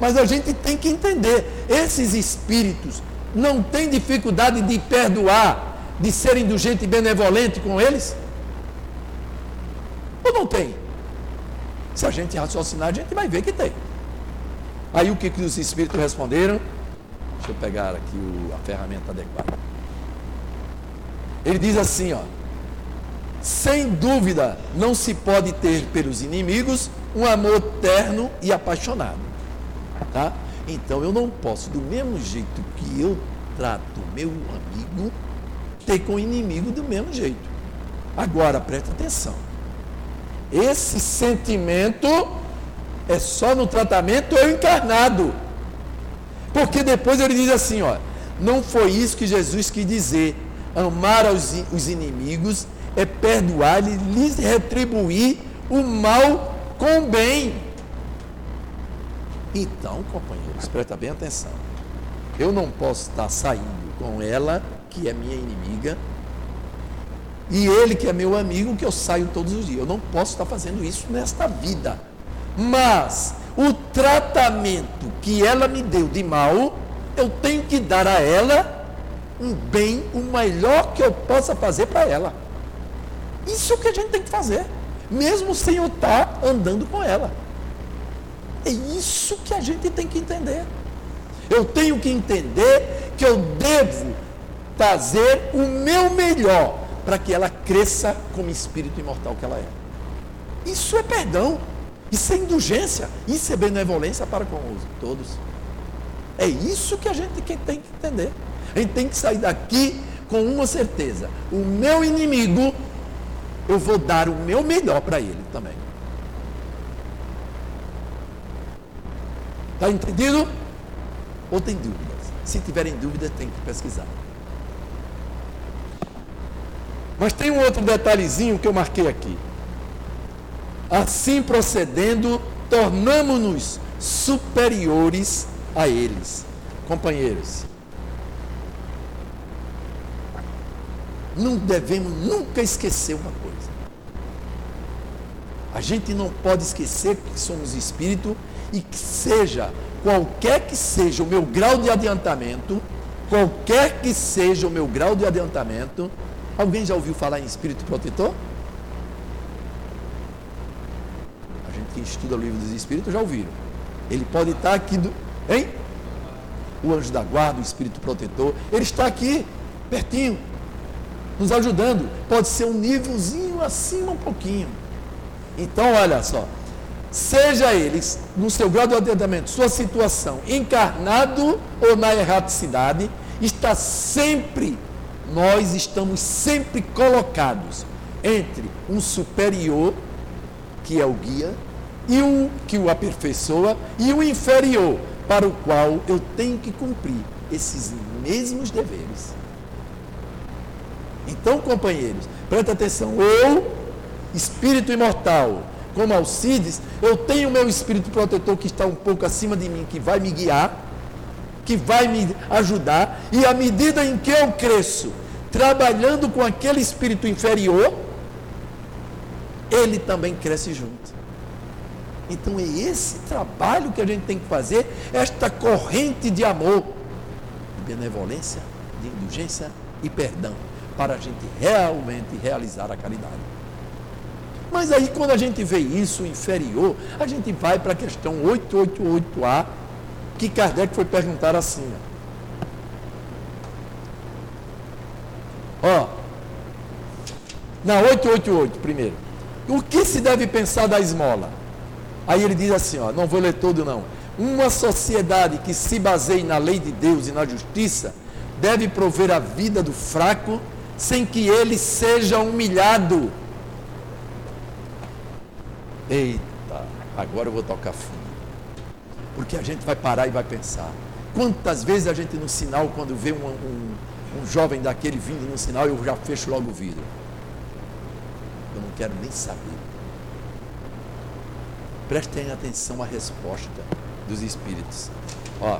Mas a gente tem que entender, esses espíritos não têm dificuldade de perdoar, de ser indulgente e benevolente com eles? Ou não tem? Se a gente raciocinar, a gente vai ver que tem. Aí o que, que os espíritos responderam? Deixa eu pegar aqui o, a ferramenta adequada. Ele diz assim, ó. Sem dúvida, não se pode ter pelos inimigos um amor terno e apaixonado. Tá? Então eu não posso, do mesmo jeito que eu trato meu amigo, ter com o inimigo do mesmo jeito. Agora, preste atenção. Esse sentimento é só no tratamento eu encarnado. Porque depois ele diz assim, ó, não foi isso que Jesus quis dizer. Amar os, os inimigos é perdoar e lhes retribuir o mal com bem. Então, companheiros, presta bem atenção. Eu não posso estar saindo com ela, que é minha inimiga, e ele, que é meu amigo, que eu saio todos os dias. Eu não posso estar fazendo isso nesta vida. Mas o tratamento que ela me deu de mal, eu tenho que dar a ela um bem, o melhor que eu possa fazer para ela. Isso que a gente tem que fazer, mesmo sem eu estar andando com ela. É isso que a gente tem que entender. Eu tenho que entender que eu devo fazer o meu melhor para que ela cresça como espírito imortal que ela é. Isso é perdão. Isso é indulgência. Isso é benevolência para com os todos. É isso que a gente tem que entender. A gente tem que sair daqui com uma certeza. O meu inimigo, eu vou dar o meu melhor para ele também. Está entendido? Ou tem dúvidas? Se tiverem dúvidas, tem que pesquisar. Mas tem um outro detalhezinho que eu marquei aqui. Assim procedendo, tornamos-nos superiores a eles. Companheiros, não devemos nunca esquecer uma. A gente não pode esquecer que somos espírito e que seja, qualquer que seja o meu grau de adiantamento, qualquer que seja o meu grau de adiantamento, alguém já ouviu falar em espírito protetor? que estuda o livro dos Espíritos já ouviram. Ele pode estar aqui, do, hein? O anjo da guarda, o espírito protetor, ele está aqui, pertinho, nos ajudando. Pode ser um nívelzinho acima um pouquinho. Então, olha só. Seja eles, no seu grau de atendimento, sua situação, encarnado ou na erraticidade, está sempre, nós estamos sempre colocados entre um superior, que é o guia, e um que o aperfeiçoa, e o inferior, para o qual eu tenho que cumprir esses mesmos deveres. Então, companheiros, presta atenção. Eu, espírito imortal, como Alcides, eu tenho o meu espírito protetor que está um pouco acima de mim, que vai me guiar, que vai me ajudar, e à medida em que eu cresço, trabalhando com aquele espírito inferior, ele também cresce junto. Então é esse trabalho que a gente tem que fazer, esta corrente de amor, de benevolência, de indulgência e perdão, para a gente realmente realizar a caridade. Mas aí quando a gente vê isso inferior, a gente vai para a questão 888A, que Kardec foi perguntar assim. Ó, na 888 primeiro. O que se deve pensar da esmola? Aí ele diz assim, ó, não vou ler todo não. Uma sociedade que se baseie na lei de Deus e na justiça deve prover a vida do fraco sem que ele seja humilhado. Eita, agora eu vou tocar fundo. Porque a gente vai parar e vai pensar. Quantas vezes a gente no sinal, quando vê um, um, um jovem daquele vindo no sinal, eu já fecho logo o vidro. Eu não quero nem saber. Prestem atenção à resposta dos espíritos. Ó,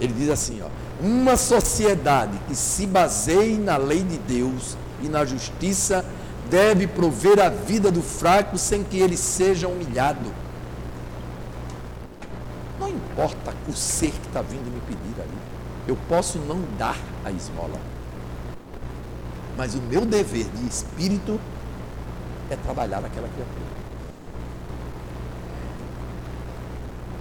ele diz assim, ó, uma sociedade que se baseie na lei de Deus e na justiça deve prover a vida do fraco sem que ele seja humilhado. Não importa o ser que está vindo me pedir ali. Eu posso não dar a esmola. Mas o meu dever de espírito é trabalhar aquela criatura.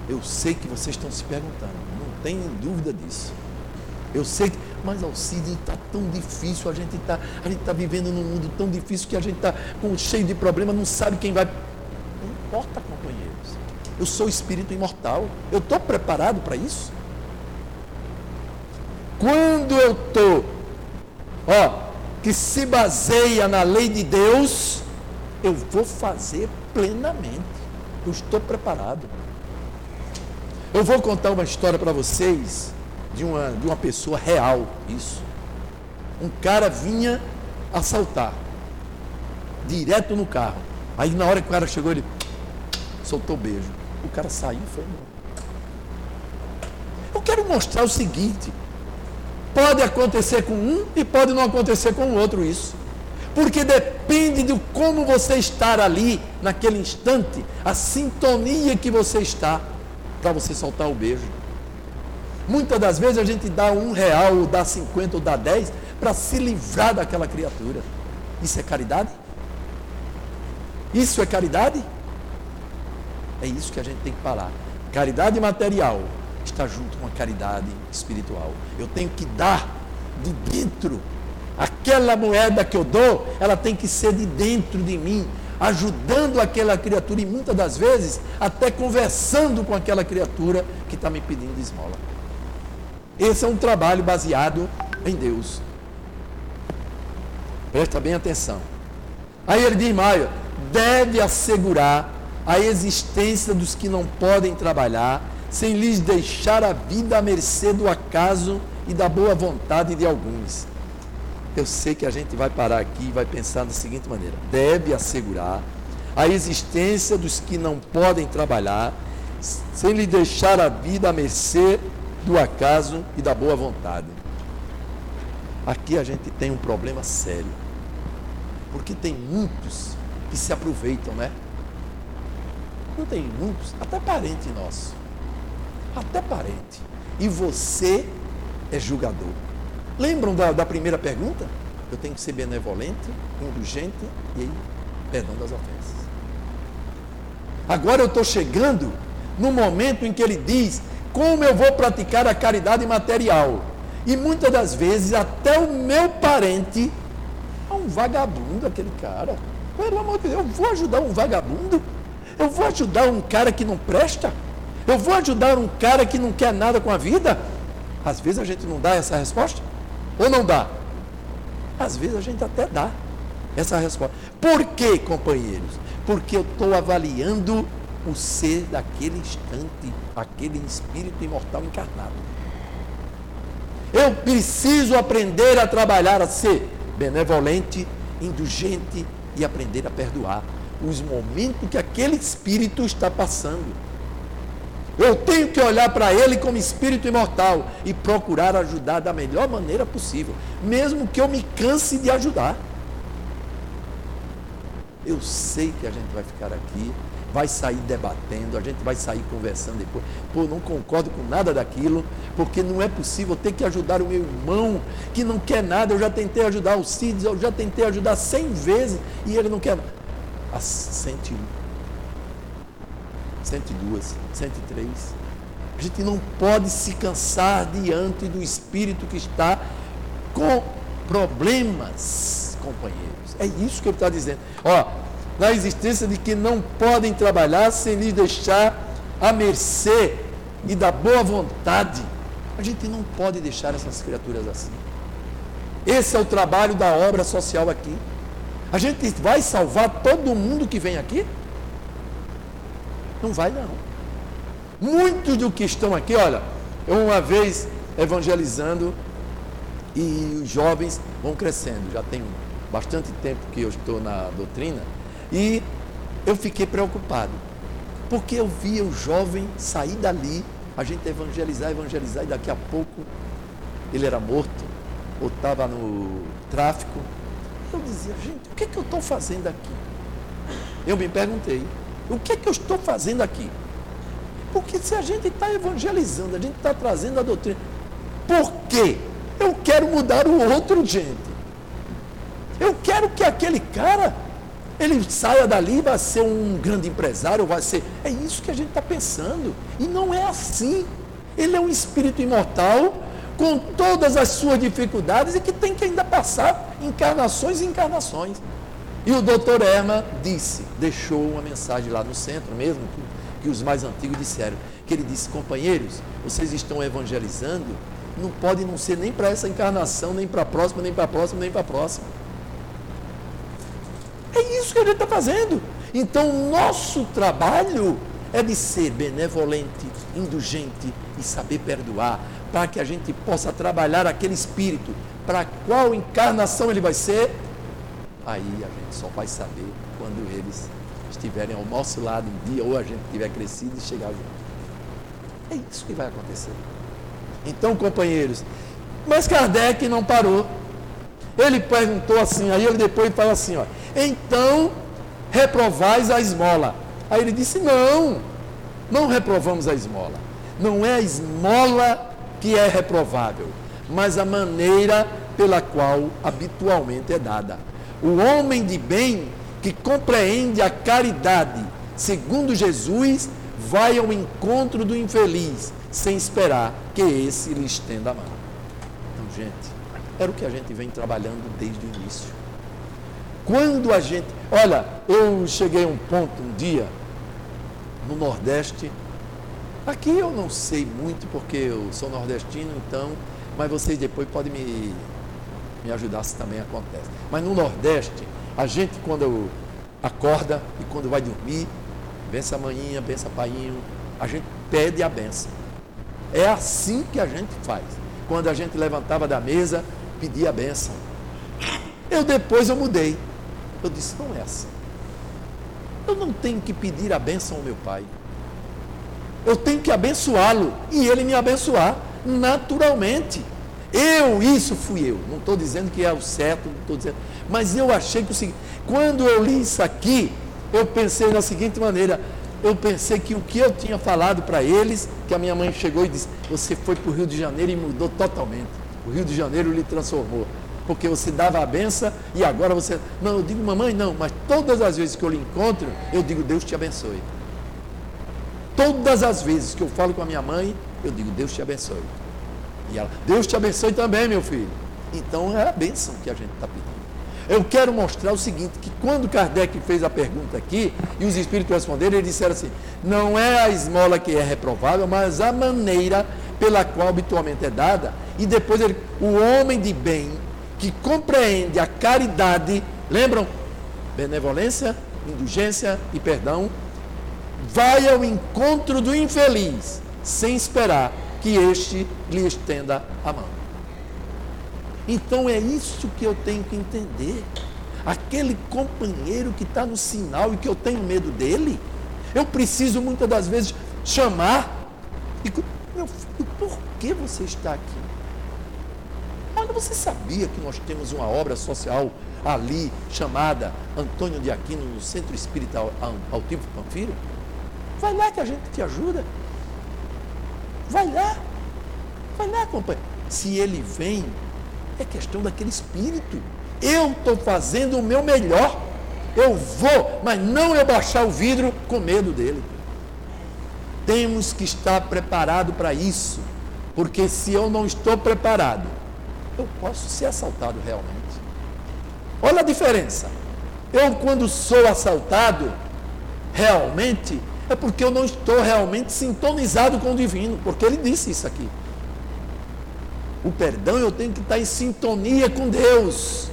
Eu sei que vocês estão se perguntando, não tenham dúvida disso. Eu sei que, mas Alcide está tão difícil, a gente está tá vivendo num mundo tão difícil que a gente está cheio de problemas, não sabe quem vai. Não importa, companheiros. Eu sou espírito imortal. Eu estou preparado para isso? Quando eu estou, ó, que se baseia na lei de Deus, eu vou fazer plenamente. Eu estou preparado. Eu vou contar uma história para vocês de uma, de uma pessoa real, isso. Um cara vinha assaltar, direto no carro. Aí na hora que o cara chegou, ele soltou beijo. O cara saiu e foi embora. Eu quero mostrar o seguinte: pode acontecer com um e pode não acontecer com o outro isso. Porque depende de como você estar ali, naquele instante, a sintonia que você está para você soltar o beijo. Muitas das vezes a gente dá um real, ou dá cinquenta, ou dá dez, para se livrar daquela criatura. Isso é caridade? Isso é caridade? É isso que a gente tem que falar. Caridade material está junto com a caridade espiritual. Eu tenho que dar de dentro. Aquela moeda que eu dou, ela tem que ser de dentro de mim, ajudando aquela criatura e muitas das vezes até conversando com aquela criatura que está me pedindo esmola. Esse é um trabalho baseado em Deus. Presta bem atenção. Aí ele diz, Maio, deve assegurar a existência dos que não podem trabalhar, sem lhes deixar a vida à mercê do acaso e da boa vontade de alguns. Eu sei que a gente vai parar aqui e vai pensar da seguinte maneira: deve assegurar a existência dos que não podem trabalhar, sem lhe deixar a vida à mercê do acaso e da boa vontade. Aqui a gente tem um problema sério. Porque tem muitos que se aproveitam, né? Não tem muitos, até parente nosso. Até parente. E você é julgador. Lembram da, da primeira pergunta? Eu tenho que ser benevolente, indulgente e perdão das ofensas. Agora eu estou chegando no momento em que ele diz como eu vou praticar a caridade material. E muitas das vezes até o meu parente é um vagabundo, aquele cara. Pelo amor de Deus, eu vou ajudar um vagabundo? Eu vou ajudar um cara que não presta? Eu vou ajudar um cara que não quer nada com a vida? Às vezes a gente não dá essa resposta. Ou não dá? Às vezes a gente até dá essa resposta. Por quê, companheiros? Porque eu estou avaliando o ser daquele instante, aquele espírito imortal encarnado. Eu preciso aprender a trabalhar, a ser benevolente, indulgente e aprender a perdoar os momentos que aquele espírito está passando. Eu tenho que olhar para ele como espírito imortal e procurar ajudar da melhor maneira possível, mesmo que eu me canse de ajudar. Eu sei que a gente vai ficar aqui, vai sair debatendo, a gente vai sair conversando depois. Pô, não concordo com nada daquilo, porque não é possível ter que ajudar o meu irmão que não quer nada. Eu já tentei ajudar o Cides, eu já tentei ajudar cem vezes e ele não quer nada a 101, 102, 103. A gente não pode se cansar diante do espírito que está com problemas, companheiros. É isso que ele está dizendo. Ó, na existência de que não podem trabalhar sem lhes deixar a mercê e da boa vontade A gente não pode deixar essas criaturas assim. Esse é o trabalho da obra social aqui. A gente vai salvar todo mundo que vem aqui? Não vai não. Muitos do que estão aqui, olha, eu uma vez evangelizando e os jovens vão crescendo. Já tem bastante tempo que eu estou na doutrina e eu fiquei preocupado. Porque eu via o jovem sair dali, a gente evangelizar, evangelizar, e daqui a pouco ele era morto, ou estava no tráfico. Eu dizia, gente, o que, é que eu estou fazendo aqui? Eu me perguntei, o que é que eu estou fazendo aqui? Porque se a gente está evangelizando, a gente está trazendo a doutrina, por quê? Eu quero mudar o outro, gente. Eu quero que aquele cara, ele saia dali, vai ser um grande empresário, vai ser. É isso que a gente está pensando. E não é assim. Ele é um espírito imortal, com todas as suas dificuldades e que tem que ainda passar encarnações e encarnações. E o doutor Erma disse, deixou uma mensagem lá no centro mesmo, que, que os mais antigos disseram, que ele disse, companheiros, vocês estão evangelizando, não pode não ser nem para essa encarnação, nem para a próxima, nem para a próxima, nem para a próxima. É isso que a gente está fazendo. Então, nosso trabalho é de ser benevolente, indulgente e saber perdoar, para que a gente possa trabalhar aquele espírito. Para qual encarnação ele vai ser? Aí a gente só vai saber quando eles estiverem ao nosso lado um dia, ou a gente tiver crescido e chegar junto. É isso que vai acontecer. Então, companheiros, mas Kardec não parou. Ele perguntou assim, aí ele depois fala assim, ó, então reprovais a esmola. Aí ele disse, não, não reprovamos a esmola. Não é a esmola que é reprovável, mas a maneira pela qual habitualmente é dada. O homem de bem que compreende a caridade, segundo Jesus, vai ao encontro do infeliz, sem esperar que esse lhe estenda a mão. Então, gente, era o que a gente vem trabalhando desde o início. Quando a gente. Olha, eu cheguei a um ponto um dia, no Nordeste, aqui eu não sei muito porque eu sou nordestino, então, mas vocês depois podem me, me ajudar se também acontece. Mas no Nordeste, a gente quando acorda e quando vai dormir, benção manhinha, benção painho, a gente pede a benção. É assim que a gente faz. Quando a gente levantava da mesa, pedia a benção. Eu depois eu mudei. Eu disse, não é assim. Eu não tenho que pedir a benção ao meu pai. Eu tenho que abençoá-lo e ele me abençoar naturalmente. Eu, isso fui eu. Não estou dizendo que é o certo, não estou dizendo. Mas eu achei que o seguinte, quando eu li isso aqui, eu pensei da seguinte maneira, eu pensei que o que eu tinha falado para eles, que a minha mãe chegou e disse, você foi para o Rio de Janeiro e mudou totalmente. O Rio de Janeiro lhe transformou. Porque você dava a benção e agora você. Não, eu digo, mamãe, não, mas todas as vezes que eu lhe encontro, eu digo, Deus te abençoe. Todas as vezes que eu falo com a minha mãe, eu digo, Deus te abençoe. E ela, Deus te abençoe também, meu filho. Então é a bênção que a gente está pedindo. Eu quero mostrar o seguinte, que quando Kardec fez a pergunta aqui, e os espíritos responderam, eles disseram assim, não é a esmola que é reprovável, mas a maneira pela qual habitualmente é dada, e depois ele, o homem de bem, que compreende a caridade, lembram? Benevolência, indulgência e perdão, vai ao encontro do infeliz, sem esperar que este lhe estenda a mão. Então é isso que eu tenho que entender. Aquele companheiro que está no sinal e que eu tenho medo dele, eu preciso muitas das vezes chamar e meu filho, por que você está aqui? Olha, você sabia que nós temos uma obra social ali chamada Antônio de Aquino no Centro Espírita Altivo Panfiro? Vai lá que a gente te ajuda. Vai lá. Vai lá, companheiro. Se ele vem, é questão daquele espírito. Eu estou fazendo o meu melhor. Eu vou, mas não eu baixar o vidro com medo dele. Temos que estar preparado para isso. Porque se eu não estou preparado, eu posso ser assaltado realmente. Olha a diferença. Eu, quando sou assaltado, realmente, é porque eu não estou realmente sintonizado com o divino, porque ele disse isso aqui. O perdão eu tenho que estar em sintonia com Deus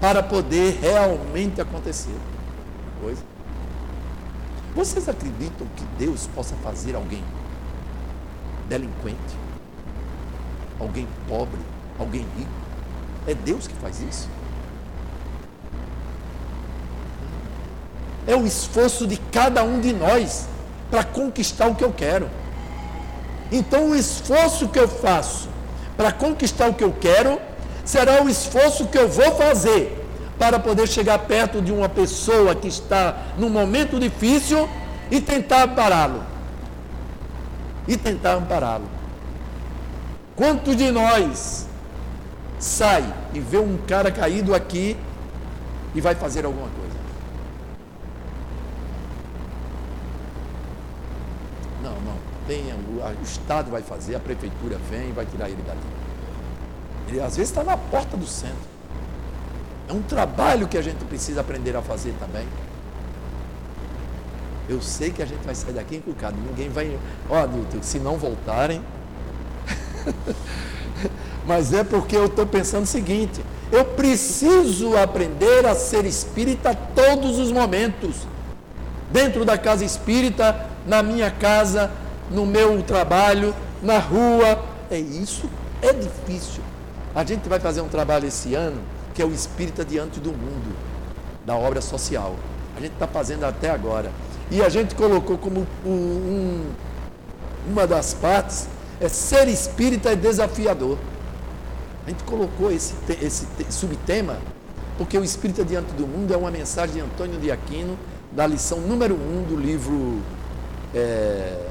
para poder realmente acontecer. Coisa. Vocês acreditam que Deus possa fazer alguém delinquente, alguém pobre, alguém rico? É Deus que faz isso? É o esforço de cada um de nós para conquistar o que eu quero. Então, o esforço que eu faço para conquistar o que eu quero será o esforço que eu vou fazer para poder chegar perto de uma pessoa que está num momento difícil e tentar ampará-lo. E tentar ampará-lo. Quantos de nós sai e vê um cara caído aqui e vai fazer alguma coisa? Não, não. Tem, o Estado vai fazer, a prefeitura vem e vai tirar ele dali. Ele às vezes está na porta do centro. É um trabalho que a gente precisa aprender a fazer também. Eu sei que a gente vai sair daqui encucado. Ninguém vai. Ó, oh, se não voltarem. Mas é porque eu estou pensando o seguinte: eu preciso aprender a ser espírita todos os momentos. Dentro da casa espírita, na minha casa, no meu trabalho, na rua. É isso. É difícil. A gente vai fazer um trabalho esse ano que é o espírita diante do mundo, da obra social. A gente está fazendo até agora. E a gente colocou como um, uma das partes é ser espírita é desafiador. A gente colocou esse, esse subtema porque o espírita diante do mundo é uma mensagem de Antônio de Aquino, da lição número um do livro é,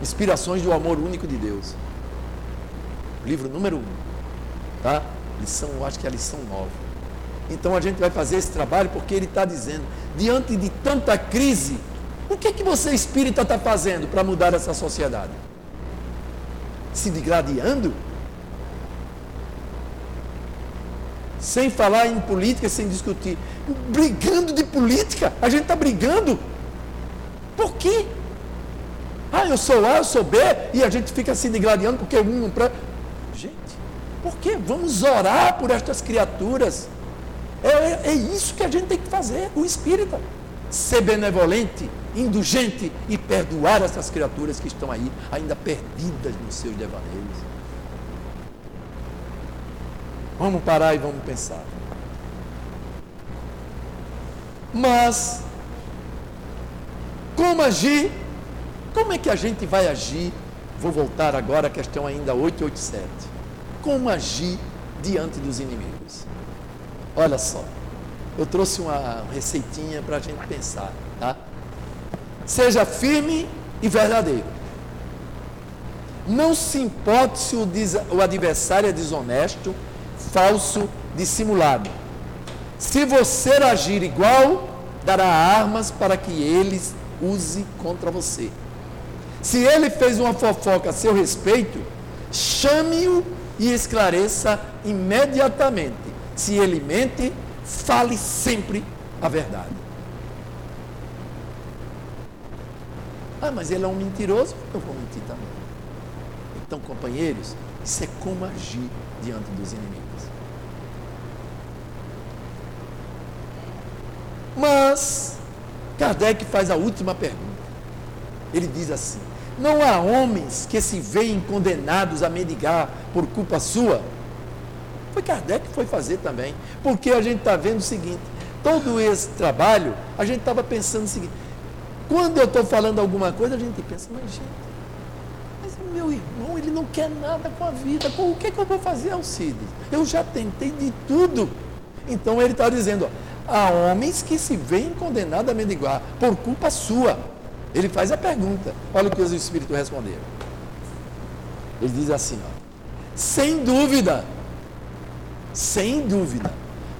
Inspirações do Amor Único de Deus. Livro número um. Tá? Lição, acho que é a lição 9. Então a gente vai fazer esse trabalho porque ele está dizendo, diante de tanta crise, o que, que você espírita está fazendo para mudar essa sociedade? Se degradando? Sem falar em política, sem discutir. Brigando de política? A gente está brigando? Por quê? Ah, eu sou A, eu sou B, e a gente fica se degradando porque um. Pra... Por quê? Vamos orar por estas criaturas. É, é, é isso que a gente tem que fazer, o espírita. Ser benevolente, indulgente e perdoar essas criaturas que estão aí, ainda perdidas nos seus devaneios. Vamos parar e vamos pensar. Mas, como agir? Como é que a gente vai agir? Vou voltar agora à questão ainda 887 como agir diante dos inimigos. Olha só, eu trouxe uma receitinha para a gente pensar, tá? Seja firme e verdadeiro. Não se importe se o, o adversário é desonesto, falso, dissimulado. Se você agir igual, dará armas para que ele use contra você. Se ele fez uma fofoca a seu respeito, chame-o e esclareça imediatamente. Se ele mente, fale sempre a verdade. Ah, mas ele é um mentiroso? Eu vou mentir também. Então, companheiros, isso é como agir diante dos inimigos. Mas, Kardec faz a última pergunta. Ele diz assim: não há homens que se veem condenados a mendigar por culpa sua. Foi Kardec que foi fazer também. Porque a gente está vendo o seguinte: todo esse trabalho, a gente estava pensando o seguinte: quando eu estou falando alguma coisa, a gente pensa, mas gente, mas meu irmão, ele não quer nada com a vida. o que, é que eu vou fazer, Alcides? Eu já tentei de tudo. Então ele está dizendo: ó, há homens que se veem condenados a mendigar por culpa sua. Ele faz a pergunta. Olha o que os Espíritos responderam. Ele diz assim, ó, sem dúvida, sem dúvida,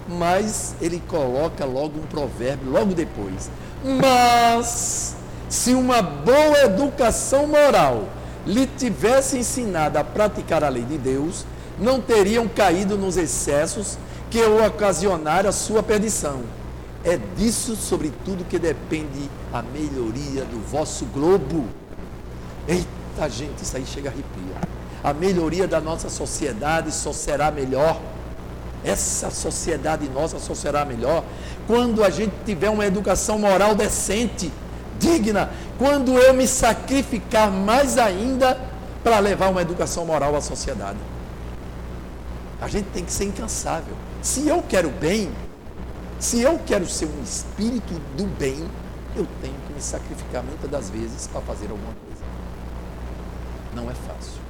mas ele coloca logo um provérbio, logo depois. Mas, se uma boa educação moral lhe tivesse ensinado a praticar a lei de Deus, não teriam caído nos excessos que o ocasionaram a sua perdição é disso, sobretudo, que depende a melhoria do vosso globo. Eita, gente, isso aí chega a arrepia. a melhoria da nossa sociedade só será melhor. Essa sociedade nossa só será melhor quando a gente tiver uma educação moral decente, digna, quando eu me sacrificar mais ainda para levar uma educação moral à sociedade. A gente tem que ser incansável. Se eu quero bem, se eu quero ser um espírito do bem, eu tenho que me sacrificar muitas das vezes para fazer alguma coisa. Não é fácil.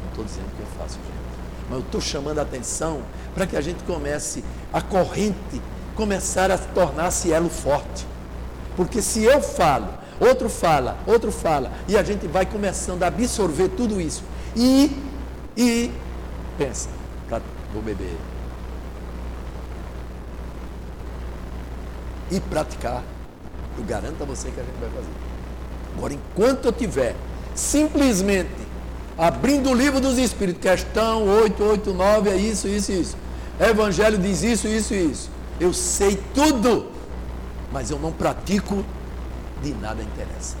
Não estou dizendo que é fácil, gente. Mas eu estou chamando a atenção para que a gente comece a corrente começar a tornar-se elo forte. Porque se eu falo, outro fala, outro fala, e a gente vai começando a absorver tudo isso. E, e pensa, vou beber. E praticar. Eu garanto a você que a gente vai fazer. Agora, enquanto eu tiver simplesmente abrindo o livro dos Espíritos, questão 889, é isso, isso, isso. Evangelho diz isso, isso, isso. Eu sei tudo, mas eu não pratico, de nada interessa.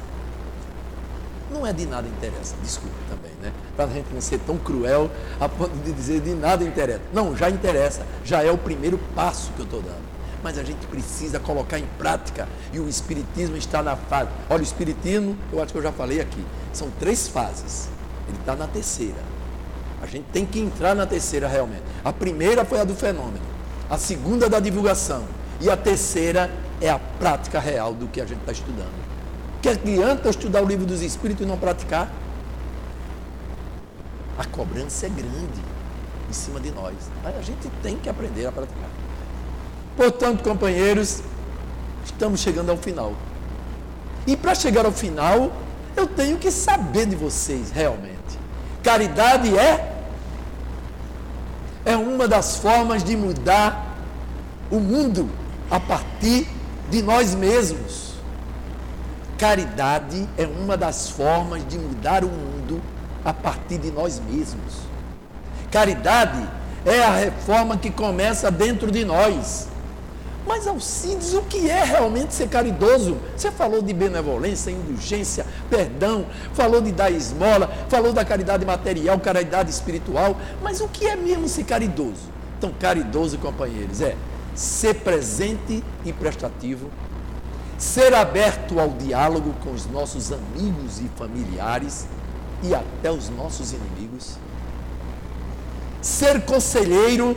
Não é de nada interessa, desculpe também, né? Para a gente não ser tão cruel a ponto de dizer de nada interessa. Não, já interessa, já é o primeiro passo que eu estou dando. Mas a gente precisa colocar em prática e o Espiritismo está na fase. Olha, o Espiritismo, eu acho que eu já falei aqui, são três fases. Ele está na terceira. A gente tem que entrar na terceira realmente. A primeira foi a do fenômeno, a segunda da divulgação e a terceira é a prática real do que a gente está estudando. Que adianta estudar o livro dos Espíritos e não praticar? A cobrança é grande em cima de nós. Mas a gente tem que aprender a praticar. Portanto, companheiros, estamos chegando ao final. E para chegar ao final, eu tenho que saber de vocês realmente. Caridade é é uma das formas de mudar o mundo a partir de nós mesmos. Caridade é uma das formas de mudar o mundo a partir de nós mesmos. Caridade é a reforma que começa dentro de nós. Mas Alcides, o que é realmente ser caridoso? Você falou de benevolência, indulgência, perdão, falou de dar esmola, falou da caridade material, caridade espiritual, mas o que é mesmo ser caridoso? Então, caridoso, companheiros, é ser presente e prestativo, ser aberto ao diálogo com os nossos amigos e familiares e até os nossos inimigos, ser conselheiro,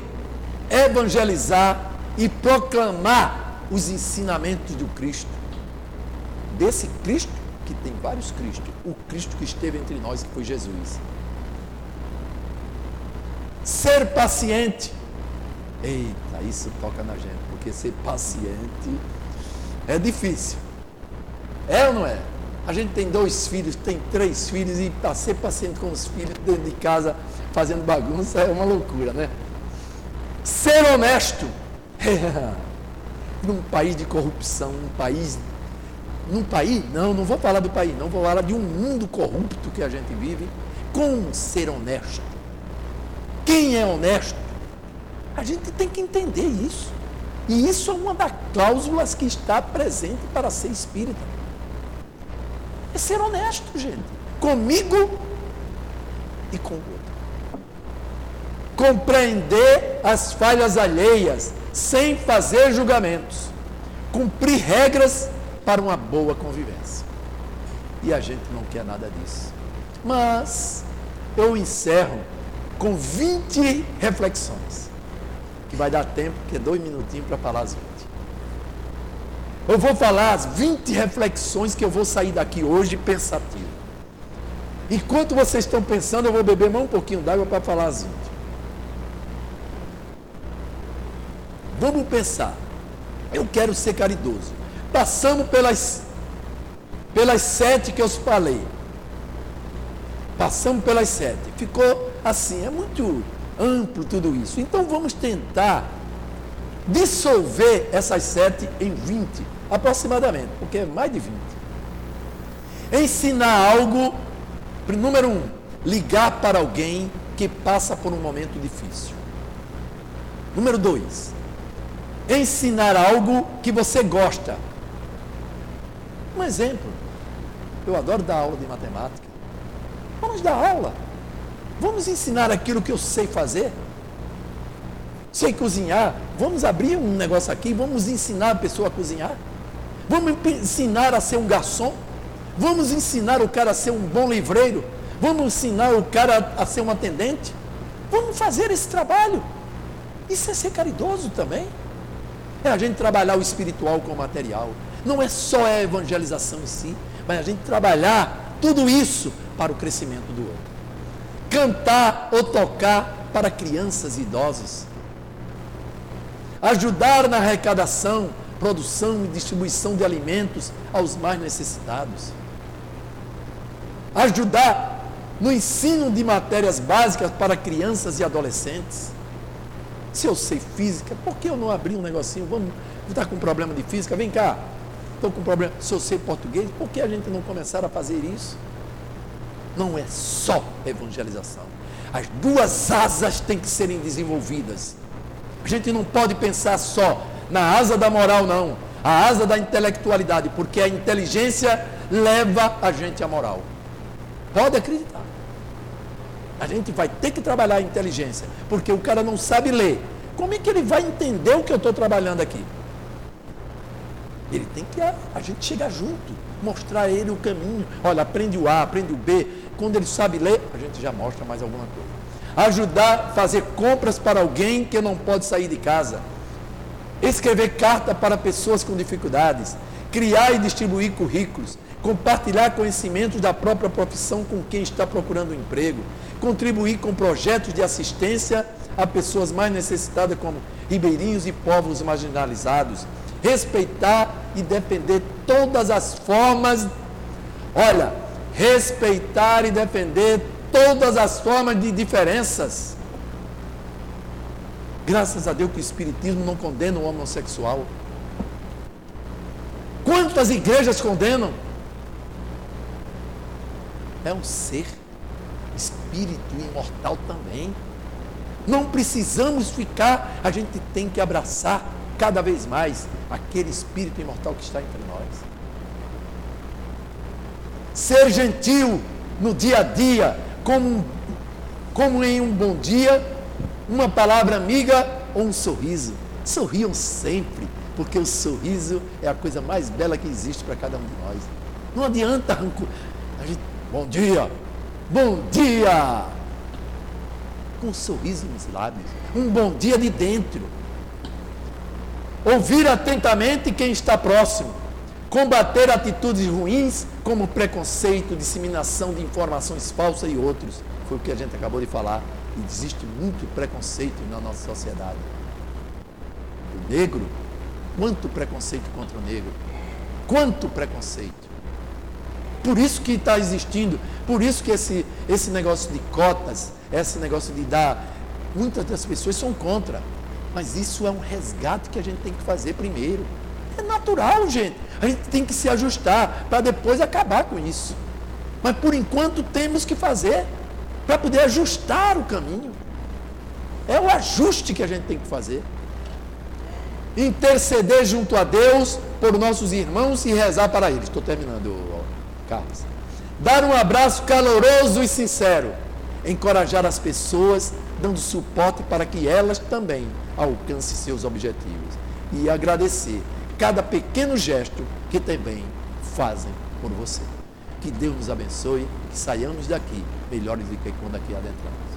evangelizar e proclamar os ensinamentos do Cristo. Desse Cristo, que tem vários Cristos, o Cristo que esteve entre nós, que foi Jesus. Ser paciente. Eita, isso toca na gente, porque ser paciente é difícil. É ou não é? A gente tem dois filhos, tem três filhos e para ser paciente com os filhos dentro de casa fazendo bagunça é uma loucura, né? Ser honesto. num país de corrupção, num país. Num país, não, não vou falar do país, não, vou falar de um mundo corrupto que a gente vive, como ser honesto. Quem é honesto? A gente tem que entender isso. E isso é uma das cláusulas que está presente para ser espírita. É ser honesto, gente. Comigo e com o outro. Compreender as falhas alheias sem fazer julgamentos, cumprir regras para uma boa convivência. E a gente não quer nada disso. Mas eu encerro com 20 reflexões, que vai dar tempo, que é dois minutinhos para falar as 20. Eu vou falar as 20 reflexões que eu vou sair daqui hoje pensativo. Enquanto vocês estão pensando, eu vou beber mais um pouquinho d'água para falar as 20. Vamos pensar. Eu quero ser caridoso. Passamos pelas, pelas sete que eu falei. Passamos pelas sete. Ficou assim, é muito amplo tudo isso. Então vamos tentar dissolver essas sete em 20, aproximadamente, porque é mais de 20. Ensinar algo, número um, ligar para alguém que passa por um momento difícil. Número dois, ensinar algo que você gosta. Um exemplo. Eu adoro dar aula de matemática. Vamos dar aula. Vamos ensinar aquilo que eu sei fazer. Sei cozinhar. Vamos abrir um negócio aqui, vamos ensinar a pessoa a cozinhar. Vamos ensinar a ser um garçom. Vamos ensinar o cara a ser um bom livreiro. Vamos ensinar o cara a ser um atendente. Vamos fazer esse trabalho. Isso é ser caridoso também. É a gente trabalhar o espiritual com o material. Não é só a evangelização em si, mas a gente trabalhar tudo isso para o crescimento do outro. Cantar ou tocar para crianças e idosos. Ajudar na arrecadação, produção e distribuição de alimentos aos mais necessitados. Ajudar no ensino de matérias básicas para crianças e adolescentes. Se eu sei física, por que eu não abrir um negocinho? Vamos estar com problema de física? Vem cá. Estou com problema. Se eu sei português, por que a gente não começar a fazer isso? Não é só evangelização. As duas asas têm que serem desenvolvidas. A gente não pode pensar só na asa da moral, não. A asa da intelectualidade, porque a inteligência leva a gente à moral. Pode acreditar. A gente vai ter que trabalhar a inteligência, porque o cara não sabe ler. Como é que ele vai entender o que eu estou trabalhando aqui? Ele tem que a, a gente chegar junto, mostrar a ele o caminho. Olha, aprende o A, aprende o B. Quando ele sabe ler, a gente já mostra mais alguma coisa. Ajudar a fazer compras para alguém que não pode sair de casa. Escrever carta para pessoas com dificuldades. Criar e distribuir currículos compartilhar conhecimentos da própria profissão com quem está procurando emprego, contribuir com projetos de assistência a pessoas mais necessitadas, como ribeirinhos e povos marginalizados, respeitar e defender todas as formas, olha, respeitar e defender todas as formas de diferenças. Graças a Deus que o Espiritismo não condena o homossexual. Quantas igrejas condenam? é um ser, espírito imortal também. Não precisamos ficar, a gente tem que abraçar cada vez mais aquele espírito imortal que está entre nós. Ser gentil no dia a dia, como, como em um bom dia, uma palavra amiga ou um sorriso. Sorriam sempre, porque o sorriso é a coisa mais bela que existe para cada um de nós. Não adianta a gente Bom dia! Bom dia! Com um sorriso nos lábios. Um bom dia de dentro. Ouvir atentamente quem está próximo. Combater atitudes ruins, como preconceito, disseminação de informações falsas e outros. Foi o que a gente acabou de falar. E existe muito preconceito na nossa sociedade. O negro, quanto preconceito contra o negro. Quanto preconceito. Por isso que está existindo, por isso que esse, esse negócio de cotas, esse negócio de dar, muitas das pessoas são contra. Mas isso é um resgate que a gente tem que fazer primeiro. É natural, gente. A gente tem que se ajustar para depois acabar com isso. Mas por enquanto temos que fazer para poder ajustar o caminho. É o ajuste que a gente tem que fazer. Interceder junto a Deus por nossos irmãos e rezar para eles. Estou terminando, Dar um abraço caloroso e sincero. Encorajar as pessoas, dando suporte para que elas também alcancem seus objetivos. E agradecer cada pequeno gesto que também fazem por você. Que Deus nos abençoe, que saiamos daqui melhores do que quando aqui adentramos.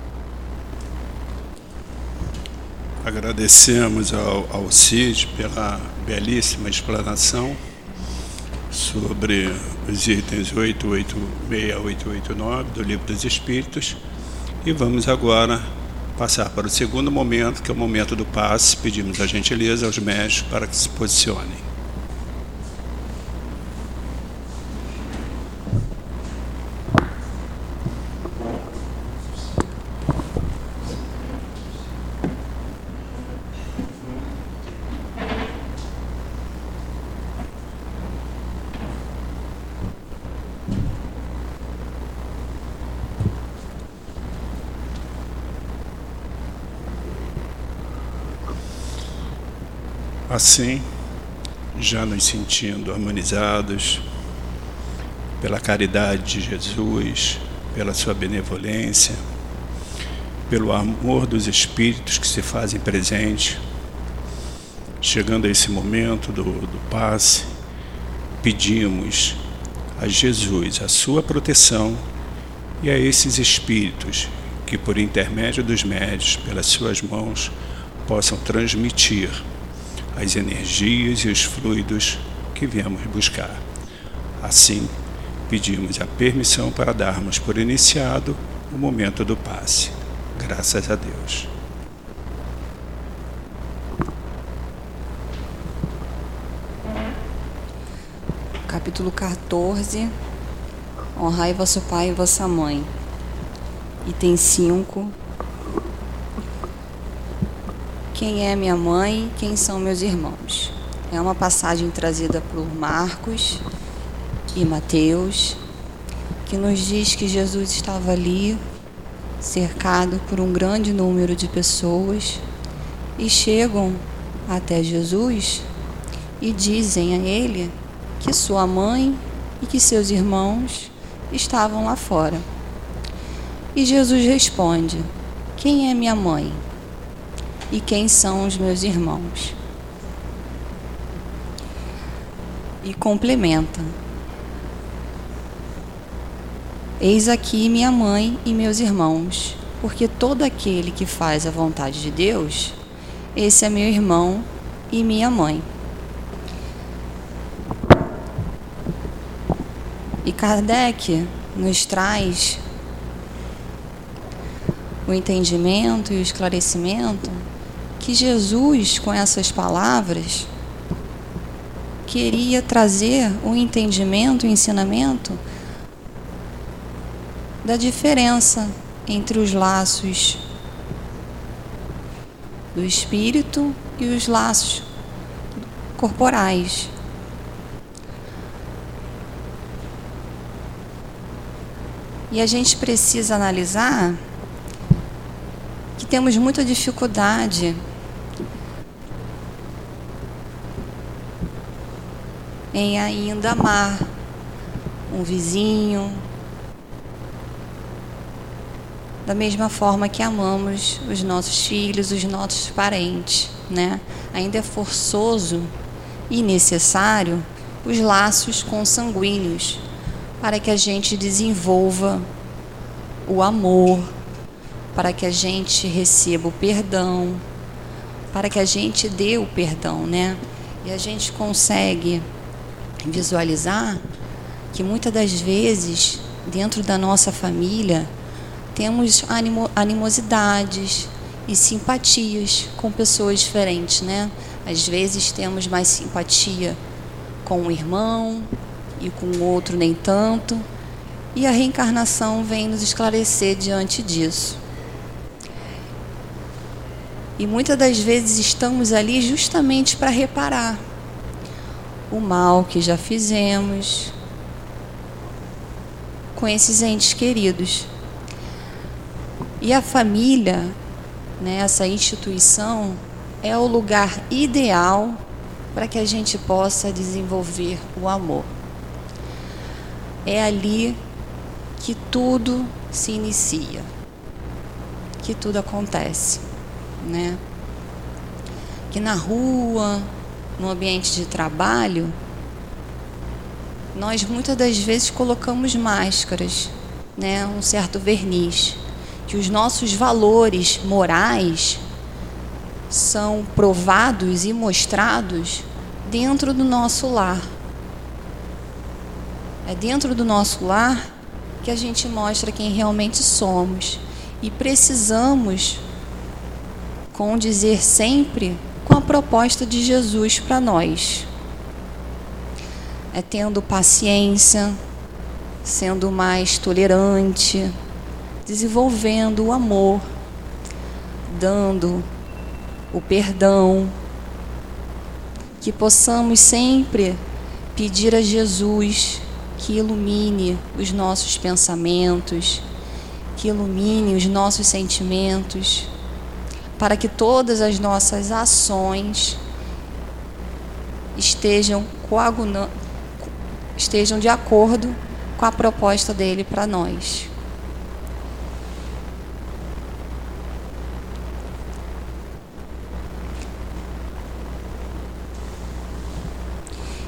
Agradecemos ao, ao CID pela belíssima explanação sobre os itens 886 a 889 do Livro dos Espíritos. E vamos agora passar para o segundo momento, que é o momento do passe. Pedimos a gentileza aos médicos para que se posicionem. Assim, já nos sentindo harmonizados pela caridade de Jesus, pela sua benevolência, pelo amor dos Espíritos que se fazem presente, chegando a esse momento do, do passe, pedimos a Jesus a sua proteção e a esses Espíritos que, por intermédio dos médios, pelas suas mãos, possam transmitir as energias e os fluidos que viemos buscar. Assim, pedimos a permissão para darmos por iniciado o momento do passe. Graças a Deus. Capítulo 14. Honrai vosso pai e vossa mãe. Item 5. Quem é minha mãe? Quem são meus irmãos? É uma passagem trazida por Marcos e Mateus, que nos diz que Jesus estava ali cercado por um grande número de pessoas e chegam até Jesus e dizem a ele que sua mãe e que seus irmãos estavam lá fora. E Jesus responde: Quem é minha mãe? E quem são os meus irmãos? E complementa: Eis aqui minha mãe e meus irmãos, porque todo aquele que faz a vontade de Deus, esse é meu irmão e minha mãe. E Kardec nos traz o entendimento e o esclarecimento que Jesus, com essas palavras, queria trazer o entendimento, o ensinamento da diferença entre os laços do espírito e os laços corporais. E a gente precisa analisar que temos muita dificuldade em ainda amar um vizinho, da mesma forma que amamos os nossos filhos, os nossos parentes, né? Ainda é forçoso e necessário os laços consanguíneos para que a gente desenvolva o amor, para que a gente receba o perdão, para que a gente dê o perdão, né? E a gente consegue visualizar que muitas das vezes dentro da nossa família temos animo, animosidades e simpatias com pessoas diferentes, né? Às vezes temos mais simpatia com um irmão e com o outro nem tanto. E a reencarnação vem nos esclarecer diante disso. E muitas das vezes estamos ali justamente para reparar o mal que já fizemos com esses entes queridos. E a família, né, essa instituição, é o lugar ideal para que a gente possa desenvolver o amor. É ali que tudo se inicia, que tudo acontece, né? Que na rua, no ambiente de trabalho, nós muitas das vezes colocamos máscaras, né? Um certo verniz que os nossos valores morais são provados e mostrados dentro do nosso lar. É dentro do nosso lar que a gente mostra quem realmente somos e precisamos condizer sempre com a proposta de Jesus para nós. É tendo paciência, sendo mais tolerante, desenvolvendo o amor, dando o perdão, que possamos sempre pedir a Jesus que ilumine os nossos pensamentos, que ilumine os nossos sentimentos, para que todas as nossas ações estejam coagulando, estejam de acordo com a proposta dele para nós.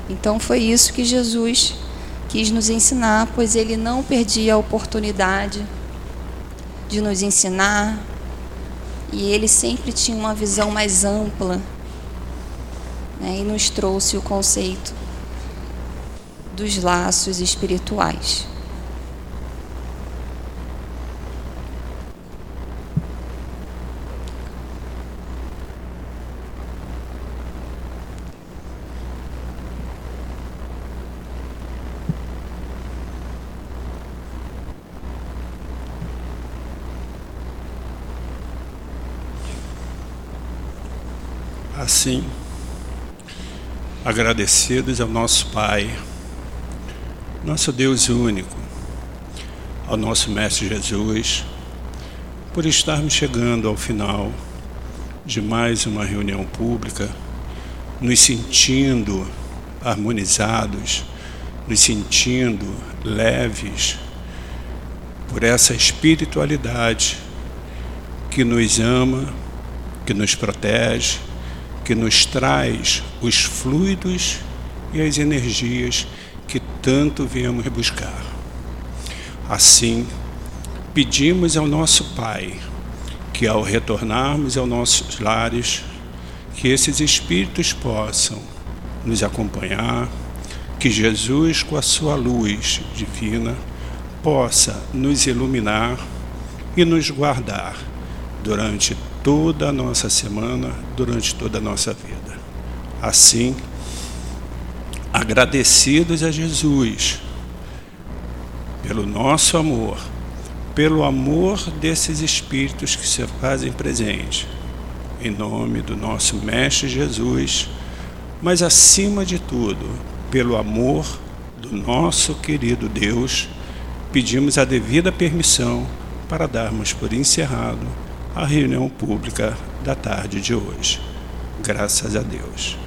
Então foi isso que Jesus quis nos ensinar, pois ele não perdia a oportunidade de nos ensinar, e ele sempre tinha uma visão mais ampla né, e nos trouxe o conceito dos laços espirituais. Assim, agradecidos ao nosso Pai, nosso Deus único, ao nosso Mestre Jesus, por estarmos chegando ao final de mais uma reunião pública, nos sentindo harmonizados, nos sentindo leves por essa espiritualidade que nos ama, que nos protege, que nos traz os fluidos e as energias que tanto viemos buscar. Assim, pedimos ao nosso Pai que, ao retornarmos aos nossos lares, que esses espíritos possam nos acompanhar, que Jesus, com a sua luz divina, possa nos iluminar e nos guardar durante toda a nossa semana, durante toda a nossa vida. Assim, agradecidos a Jesus pelo nosso amor, pelo amor desses espíritos que se fazem presente, em nome do nosso Mestre Jesus, mas acima de tudo, pelo amor do nosso querido Deus, pedimos a devida permissão para darmos por encerrado a reunião pública da tarde de hoje. Graças a Deus.